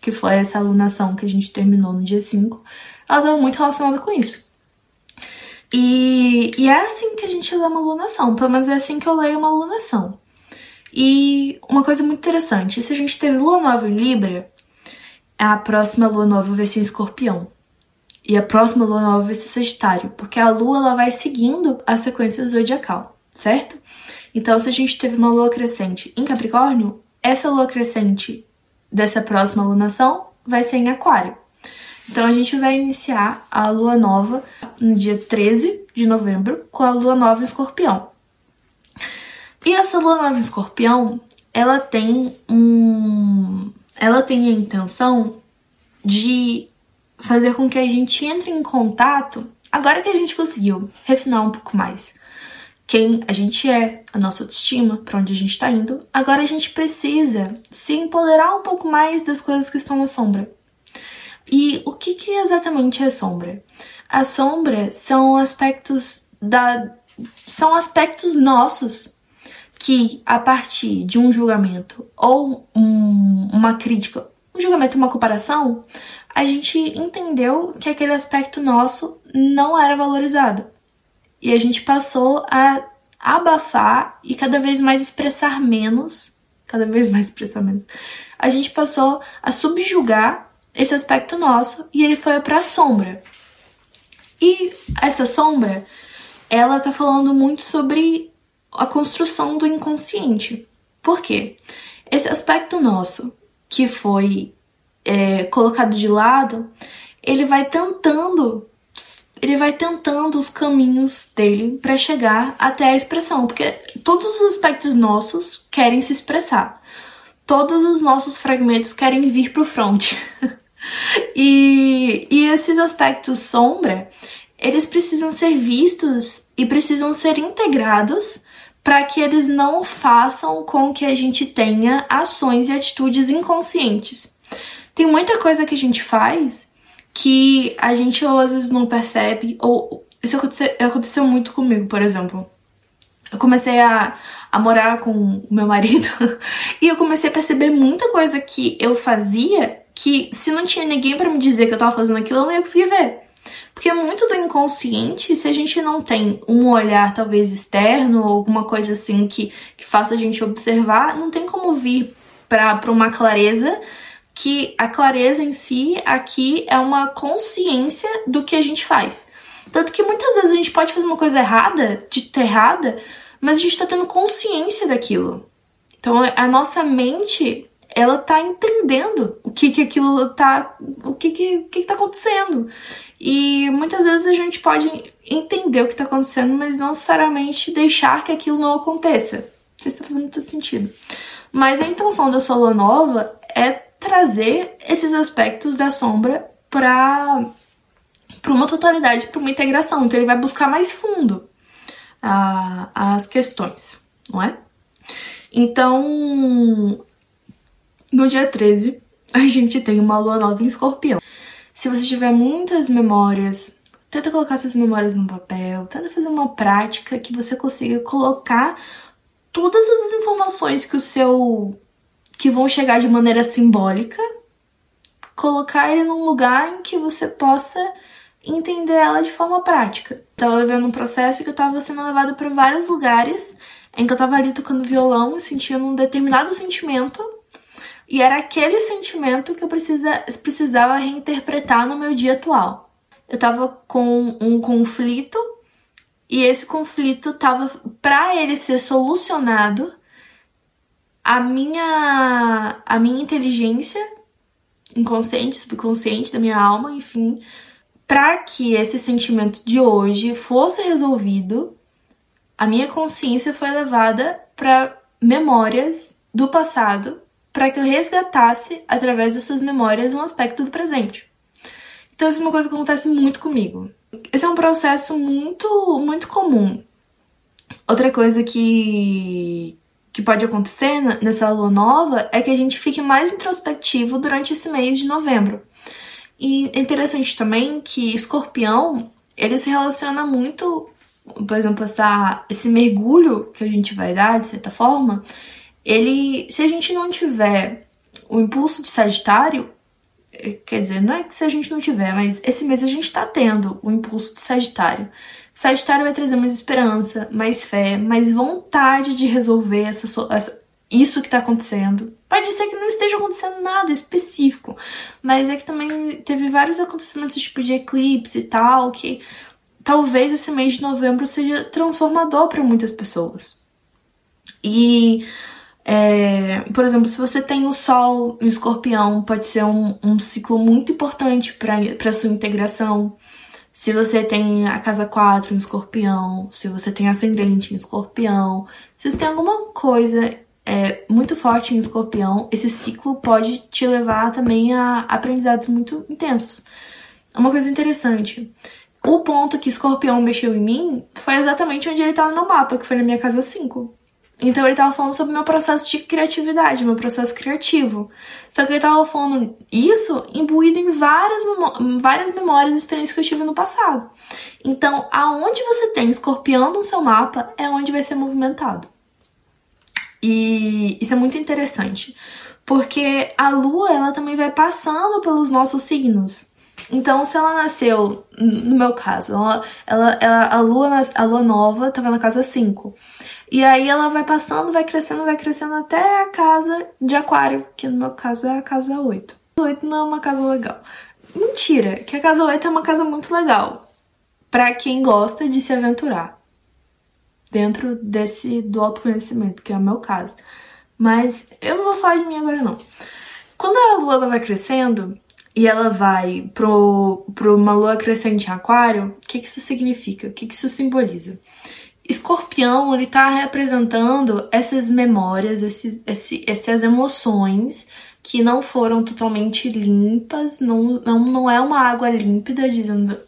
que foi essa alunação que a gente terminou no dia 5, ela estava muito relacionada com isso. E, e, é assim que a gente lê uma alunação, pelo menos é assim que eu leio uma alunação. E uma coisa muito interessante, se a gente teve lua nova em Libra, a próxima lua nova vai ser em Escorpião. E a próxima lua nova vai ser Sagitário, porque a lua ela vai seguindo a sequência zodiacal certo? Então, se a gente teve uma lua crescente em Capricórnio, essa lua crescente dessa próxima lunação vai ser em Aquário. Então, a gente vai iniciar a lua nova no dia 13 de novembro com a lua nova em Escorpião. E essa lua nova em Escorpião, ela tem um ela tem a intenção de fazer com que a gente entre em contato, agora que a gente conseguiu refinar um pouco mais quem a gente é, a nossa autoestima, para onde a gente está indo. Agora a gente precisa se empoderar um pouco mais das coisas que estão na sombra. E o que, que exatamente é sombra? A sombra são aspectos da são aspectos nossos que a partir de um julgamento ou um, uma crítica, um julgamento, uma comparação, a gente entendeu que aquele aspecto nosso não era valorizado. E a gente passou a abafar e cada vez mais expressar menos, cada vez mais expressar menos, a gente passou a subjugar esse aspecto nosso e ele foi para a sombra. E essa sombra, ela tá falando muito sobre a construção do inconsciente. Por quê? Esse aspecto nosso que foi é, colocado de lado, ele vai tentando ele vai tentando os caminhos dele para chegar até a expressão, porque todos os aspectos nossos querem se expressar. Todos os nossos fragmentos querem vir para o front. <laughs> e, e esses aspectos sombra, eles precisam ser vistos e precisam ser integrados para que eles não façam com que a gente tenha ações e atitudes inconscientes. Tem muita coisa que a gente faz que a gente ou às vezes não percebe, ou isso aconteceu, aconteceu muito comigo, por exemplo. Eu comecei a, a morar com o meu marido <laughs> e eu comecei a perceber muita coisa que eu fazia que se não tinha ninguém para me dizer que eu tava fazendo aquilo, eu não ia conseguir ver. Porque muito do inconsciente, se a gente não tem um olhar talvez externo ou alguma coisa assim que, que faça a gente observar, não tem como vir para uma clareza que a clareza em si aqui é uma consciência do que a gente faz. Tanto que muitas vezes a gente pode fazer uma coisa errada, dita errada, mas a gente está tendo consciência daquilo. Então a nossa mente ela tá entendendo o que que aquilo tá, o que que, que, que tá acontecendo. E muitas vezes a gente pode entender o que tá acontecendo, mas não necessariamente deixar que aquilo não aconteça. Não sei se tá fazendo muito sentido. Mas a intenção da Sola Nova é trazer esses aspectos da sombra para para uma totalidade, para uma integração. Então ele vai buscar mais fundo a, as questões, não é? Então, no dia 13, <laughs> a gente tem uma lua nova em escorpião. Se você tiver muitas memórias, tenta colocar essas memórias no papel, tenta fazer uma prática que você consiga colocar todas as informações que o seu que vão chegar de maneira simbólica, colocar ele num lugar em que você possa entender ela de forma prática. Estava vivendo um processo que eu estava sendo levada para vários lugares em que eu estava ali tocando violão e sentindo um determinado sentimento. E era aquele sentimento que eu precisa, precisava reinterpretar no meu dia atual. Eu estava com um conflito e esse conflito estava para ele ser solucionado, a minha a minha inteligência inconsciente, subconsciente da minha alma, enfim, para que esse sentimento de hoje fosse resolvido, a minha consciência foi levada para memórias do passado, para que eu resgatasse através dessas memórias um aspecto do presente. Então, isso é uma coisa que acontece muito comigo. Esse é um processo muito, muito comum. Outra coisa que, que pode acontecer nessa lua nova é que a gente fique mais introspectivo durante esse mês de novembro. E é interessante também que escorpião, ele se relaciona muito, por exemplo, essa, esse mergulho que a gente vai dar, de certa forma, ele, se a gente não tiver o impulso de Sagitário, eh, quer dizer, não é que se a gente não tiver, mas esse mês a gente tá tendo o impulso de Sagitário. Sagitário vai trazer mais esperança, mais fé, mais vontade de resolver essa, essa isso que está acontecendo. Pode ser que não esteja acontecendo nada específico, mas é que também teve vários acontecimentos tipo de eclipse e tal, que talvez esse mês de novembro seja transformador para muitas pessoas. E, é, por exemplo, se você tem o Sol no escorpião, pode ser um, um ciclo muito importante para sua integração. Se você tem a casa 4 em escorpião, se você tem ascendente em escorpião, se você tem alguma coisa é, muito forte em escorpião, esse ciclo pode te levar também a aprendizados muito intensos. Uma coisa interessante, o ponto que escorpião mexeu em mim foi exatamente onde ele estava no mapa, que foi na minha casa 5. Então ele tava falando sobre meu processo de criatividade, meu processo criativo. Só que ele tava falando isso imbuído em várias, várias memórias e experiências que eu tive no passado. Então, aonde você tem escorpião no seu mapa é onde vai ser movimentado. E isso é muito interessante, porque a lua ela também vai passando pelos nossos signos. Então, se ela nasceu, no meu caso, ela, ela, ela a, lua, a lua nova estava na casa 5. E aí ela vai passando, vai crescendo, vai crescendo até a casa de aquário, que no meu caso é a casa 8. 8 não é uma casa legal. Mentira, que a casa 8 é uma casa muito legal para quem gosta de se aventurar dentro desse do autoconhecimento, que é o meu caso. Mas eu não vou falar de mim agora não. Quando a lua vai crescendo e ela vai pro, pro uma lua crescente em aquário, o que, que isso significa? O que, que isso simboliza? Escorpião, ele tá representando essas memórias, esses, esses, essas emoções que não foram totalmente limpas, não, não, não é uma água límpida,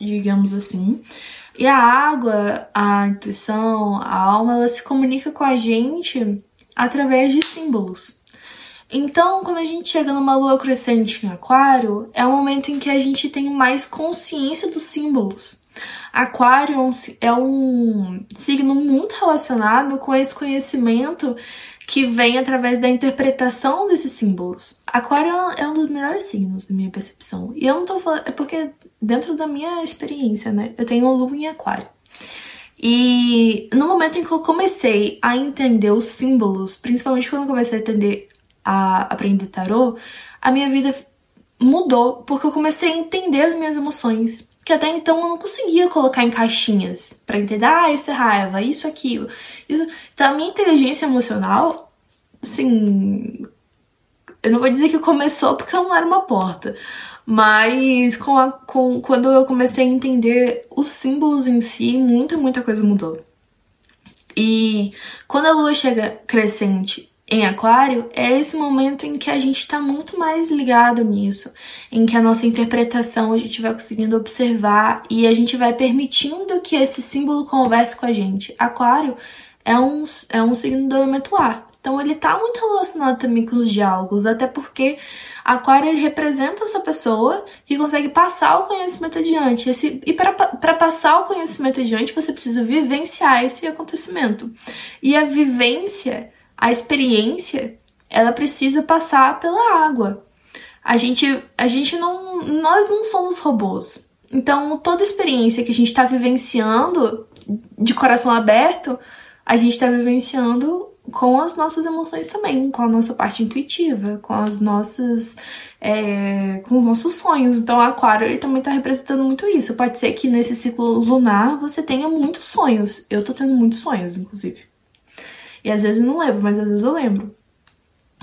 digamos assim. E a água, a intuição, a alma, ela se comunica com a gente através de símbolos. Então, quando a gente chega numa lua crescente em Aquário, é o momento em que a gente tem mais consciência dos símbolos. Aquário é um signo muito relacionado com esse conhecimento que vem através da interpretação desses símbolos. Aquário é um dos melhores signos, na minha percepção. E eu não tô falando. É porque, dentro da minha experiência, né? Eu tenho lua em Aquário. E no momento em que eu comecei a entender os símbolos, principalmente quando eu comecei a entender a aprender tarô, a minha vida mudou porque eu comecei a entender as minhas emoções que até então eu não conseguia colocar em caixinhas para entender, ah, isso é raiva, isso, aquilo. Isso... Então a minha inteligência emocional, assim, eu não vou dizer que começou porque eu não era uma porta, mas com a, com, quando eu comecei a entender os símbolos em si, muita, muita coisa mudou. E quando a lua chega crescente em Aquário é esse momento em que a gente está muito mais ligado nisso, em que a nossa interpretação a gente vai conseguindo observar e a gente vai permitindo que esse símbolo converse com a gente. Aquário é um, é um signo do elemento ar, então ele está muito relacionado também com os diálogos, até porque Aquário representa essa pessoa que consegue passar o conhecimento adiante. Esse, e para passar o conhecimento adiante, você precisa vivenciar esse acontecimento. E a vivência a experiência ela precisa passar pela água. A gente, a gente não, nós não somos robôs. Então, toda experiência que a gente está vivenciando de coração aberto, a gente está vivenciando com as nossas emoções também, com a nossa parte intuitiva, com as nossas, é, com os nossos sonhos. Então, o Aquário ele também está representando muito isso. Pode ser que nesse ciclo lunar você tenha muitos sonhos. Eu tô tendo muitos sonhos, inclusive. E às vezes eu não lembro, mas às vezes eu lembro.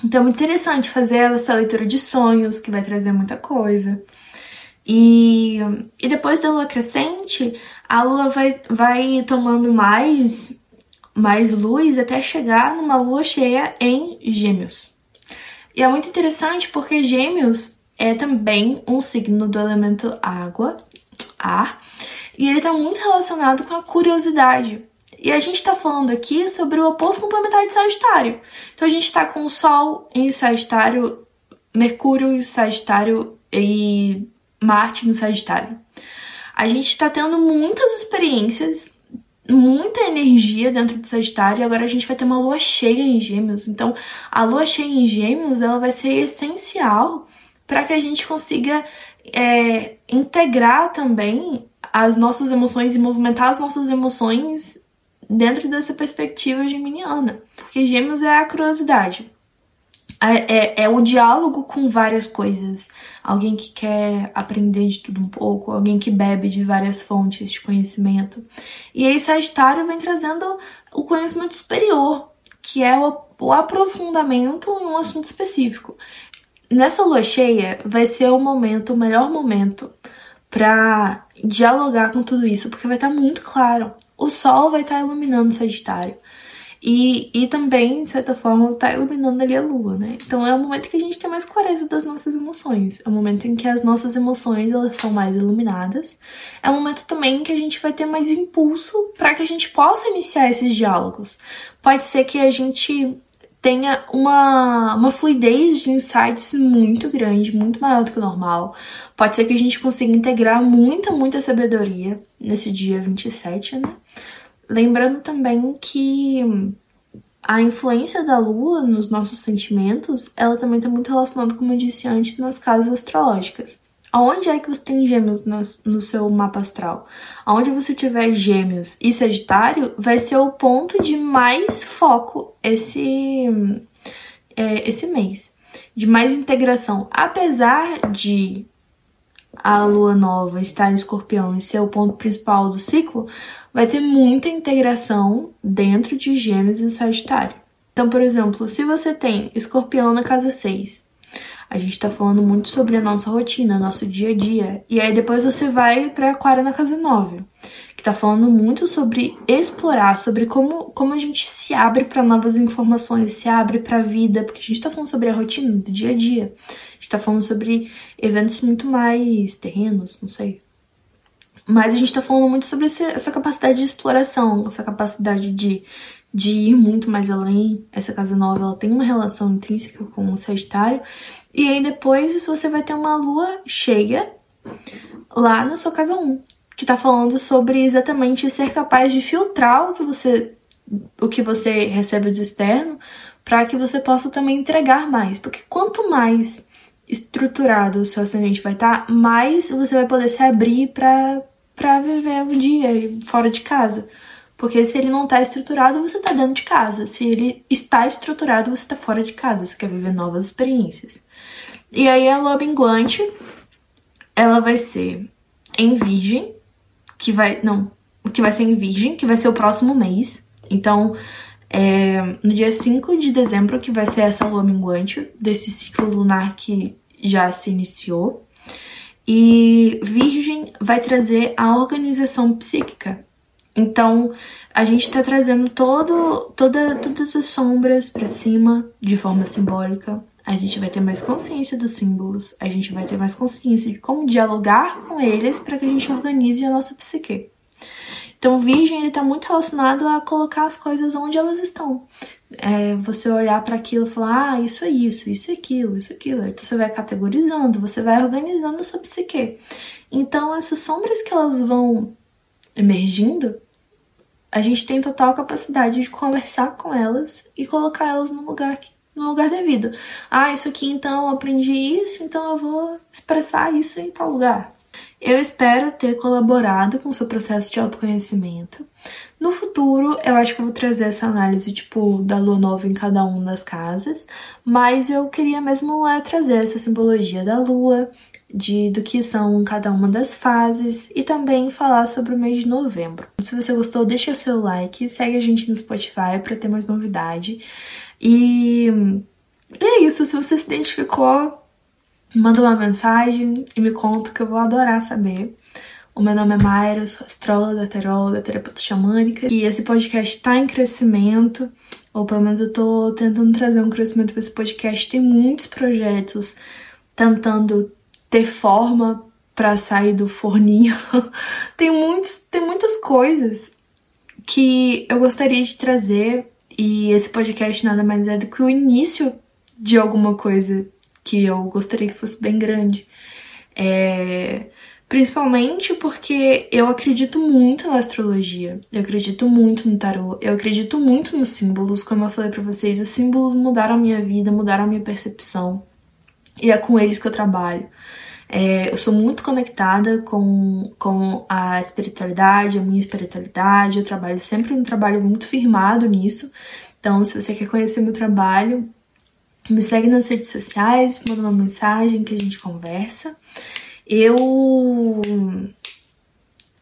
Então é muito interessante fazer essa leitura de sonhos, que vai trazer muita coisa. E, e depois da lua crescente, a lua vai, vai tomando mais, mais luz até chegar numa lua cheia em Gêmeos. E é muito interessante porque Gêmeos é também um signo do elemento água, ar, e ele está muito relacionado com a curiosidade. E a gente está falando aqui sobre o oposto complementar de Sagitário. Então a gente está com o Sol em Sagitário, Mercúrio em Sagitário e Marte no Sagitário. A gente está tendo muitas experiências, muita energia dentro de Sagitário e agora a gente vai ter uma lua cheia em Gêmeos. Então a lua cheia em Gêmeos ela vai ser essencial para que a gente consiga é, integrar também as nossas emoções e movimentar as nossas emoções dentro dessa perspectiva geminiana. Porque gêmeos é a curiosidade. É, é, é, o diálogo com várias coisas. Alguém que quer aprender de tudo um pouco, alguém que bebe de várias fontes de conhecimento. E aí, Sagitário vem trazendo o conhecimento superior, que é o, o aprofundamento em um assunto específico. Nessa lua cheia, vai ser o momento, o melhor momento para dialogar com tudo isso, porque vai estar tá muito claro. O sol vai estar tá iluminando o Sagitário. E, e também, de certa forma, tá iluminando ali a lua, né? Então é o momento que a gente tem mais clareza das nossas emoções. É o momento em que as nossas emoções elas estão mais iluminadas. É o momento também que a gente vai ter mais impulso para que a gente possa iniciar esses diálogos. Pode ser que a gente tenha uma, uma fluidez de insights muito grande, muito maior do que o normal. Pode ser que a gente consiga integrar muita, muita sabedoria nesse dia 27, né? Lembrando também que a influência da lua nos nossos sentimentos, ela também está muito relacionada, como eu disse antes, nas casas astrológicas. Aonde é que você tem gêmeos no, no, seu mapa astral? Aonde você tiver gêmeos e sagitário, vai ser o ponto de mais foco esse, é, esse mês. De mais integração. Apesar de a lua nova estar em escorpião e ser o ponto principal do ciclo, vai ter muita integração dentro de gêmeos e sagitário. Então, por exemplo, se você tem escorpião na casa 6 a gente tá falando muito sobre a nossa rotina, nosso dia a dia. E aí depois você vai para Aquário na casa 9, que tá falando muito sobre explorar, sobre como, como a gente se abre para novas informações, se abre para a vida, porque a gente tá falando sobre a rotina do dia a dia. A gente tá falando sobre eventos muito mais terrenos, não sei. Mas a gente tá falando muito sobre essa capacidade de exploração, essa capacidade de de ir muito mais além. Essa casa nova ela tem uma relação intrínseca com o Sagitário. E aí depois você vai ter uma lua cheia lá na sua casa 1, que tá falando sobre exatamente ser capaz de filtrar o que você o que você recebe do externo para que você possa também entregar mais, porque quanto mais estruturado o seu ascendente vai estar, tá, mais você vai poder se abrir para para viver o dia fora de casa. Porque se ele não está estruturado, você está dentro de casa. Se ele está estruturado, você está fora de casa. Você quer viver novas experiências. E aí a lua minguante, ela vai ser em virgem, que vai. Não, que vai ser em virgem, que vai ser o próximo mês. Então, é, no dia 5 de dezembro, que vai ser essa lua minguante, desse ciclo lunar que já se iniciou. E Virgem vai trazer a organização psíquica, então, a gente está trazendo todo, toda, todas as sombras para cima de forma simbólica. A gente vai ter mais consciência dos símbolos, a gente vai ter mais consciência de como dialogar com eles para que a gente organize a nossa psique. Então, Virgem ele está muito relacionado a colocar as coisas onde elas estão. É, você olhar para aquilo e falar, ah, isso é isso, isso é aquilo, isso é aquilo. Então, você vai categorizando, você vai organizando a sua psique. Então, essas sombras que elas vão emergindo, a gente tem total capacidade de conversar com elas e colocar elas no lugar no lugar devido. Ah, isso aqui então eu aprendi isso, então eu vou expressar isso em tal lugar. Eu espero ter colaborado com o seu processo de autoconhecimento. No futuro, eu acho que eu vou trazer essa análise, tipo, da lua nova em cada uma das casas, mas eu queria mesmo é, trazer essa simbologia da lua, de do que são cada uma das fases e também falar sobre o mês de novembro. Se você gostou, deixa o seu like, segue a gente no Spotify para ter mais novidade. E é isso, se você se identificou, manda uma mensagem e me conta que eu vou adorar saber. O meu nome é Mayra, sou astróloga, taróloga, terapeuta xamânica e esse podcast tá em crescimento, ou pelo menos eu tô tentando trazer um crescimento para esse podcast. Tem muitos projetos tentando ter forma para sair do forninho. <laughs> tem, muitos, tem muitas coisas que eu gostaria de trazer e esse podcast nada mais é do que o início de alguma coisa que eu gostaria que fosse bem grande. É... Principalmente porque eu acredito muito na astrologia, eu acredito muito no tarô, eu acredito muito nos símbolos, como eu falei para vocês, os símbolos mudaram a minha vida, mudaram a minha percepção e é com eles que eu trabalho. É, eu sou muito conectada com, com a espiritualidade, a minha espiritualidade, eu trabalho sempre um trabalho muito firmado nisso. Então, se você quer conhecer meu trabalho, me segue nas redes sociais, manda uma mensagem que a gente conversa. Eu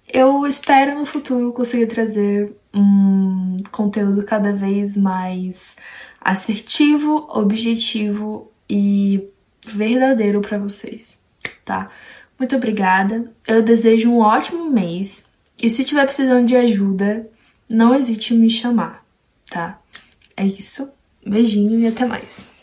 eu espero no futuro conseguir trazer um conteúdo cada vez mais assertivo, objetivo e verdadeiro para vocês, tá? Muito obrigada. Eu desejo um ótimo mês. E se tiver precisando de ajuda, não hesite em me chamar, tá? É isso. Beijinho e até mais.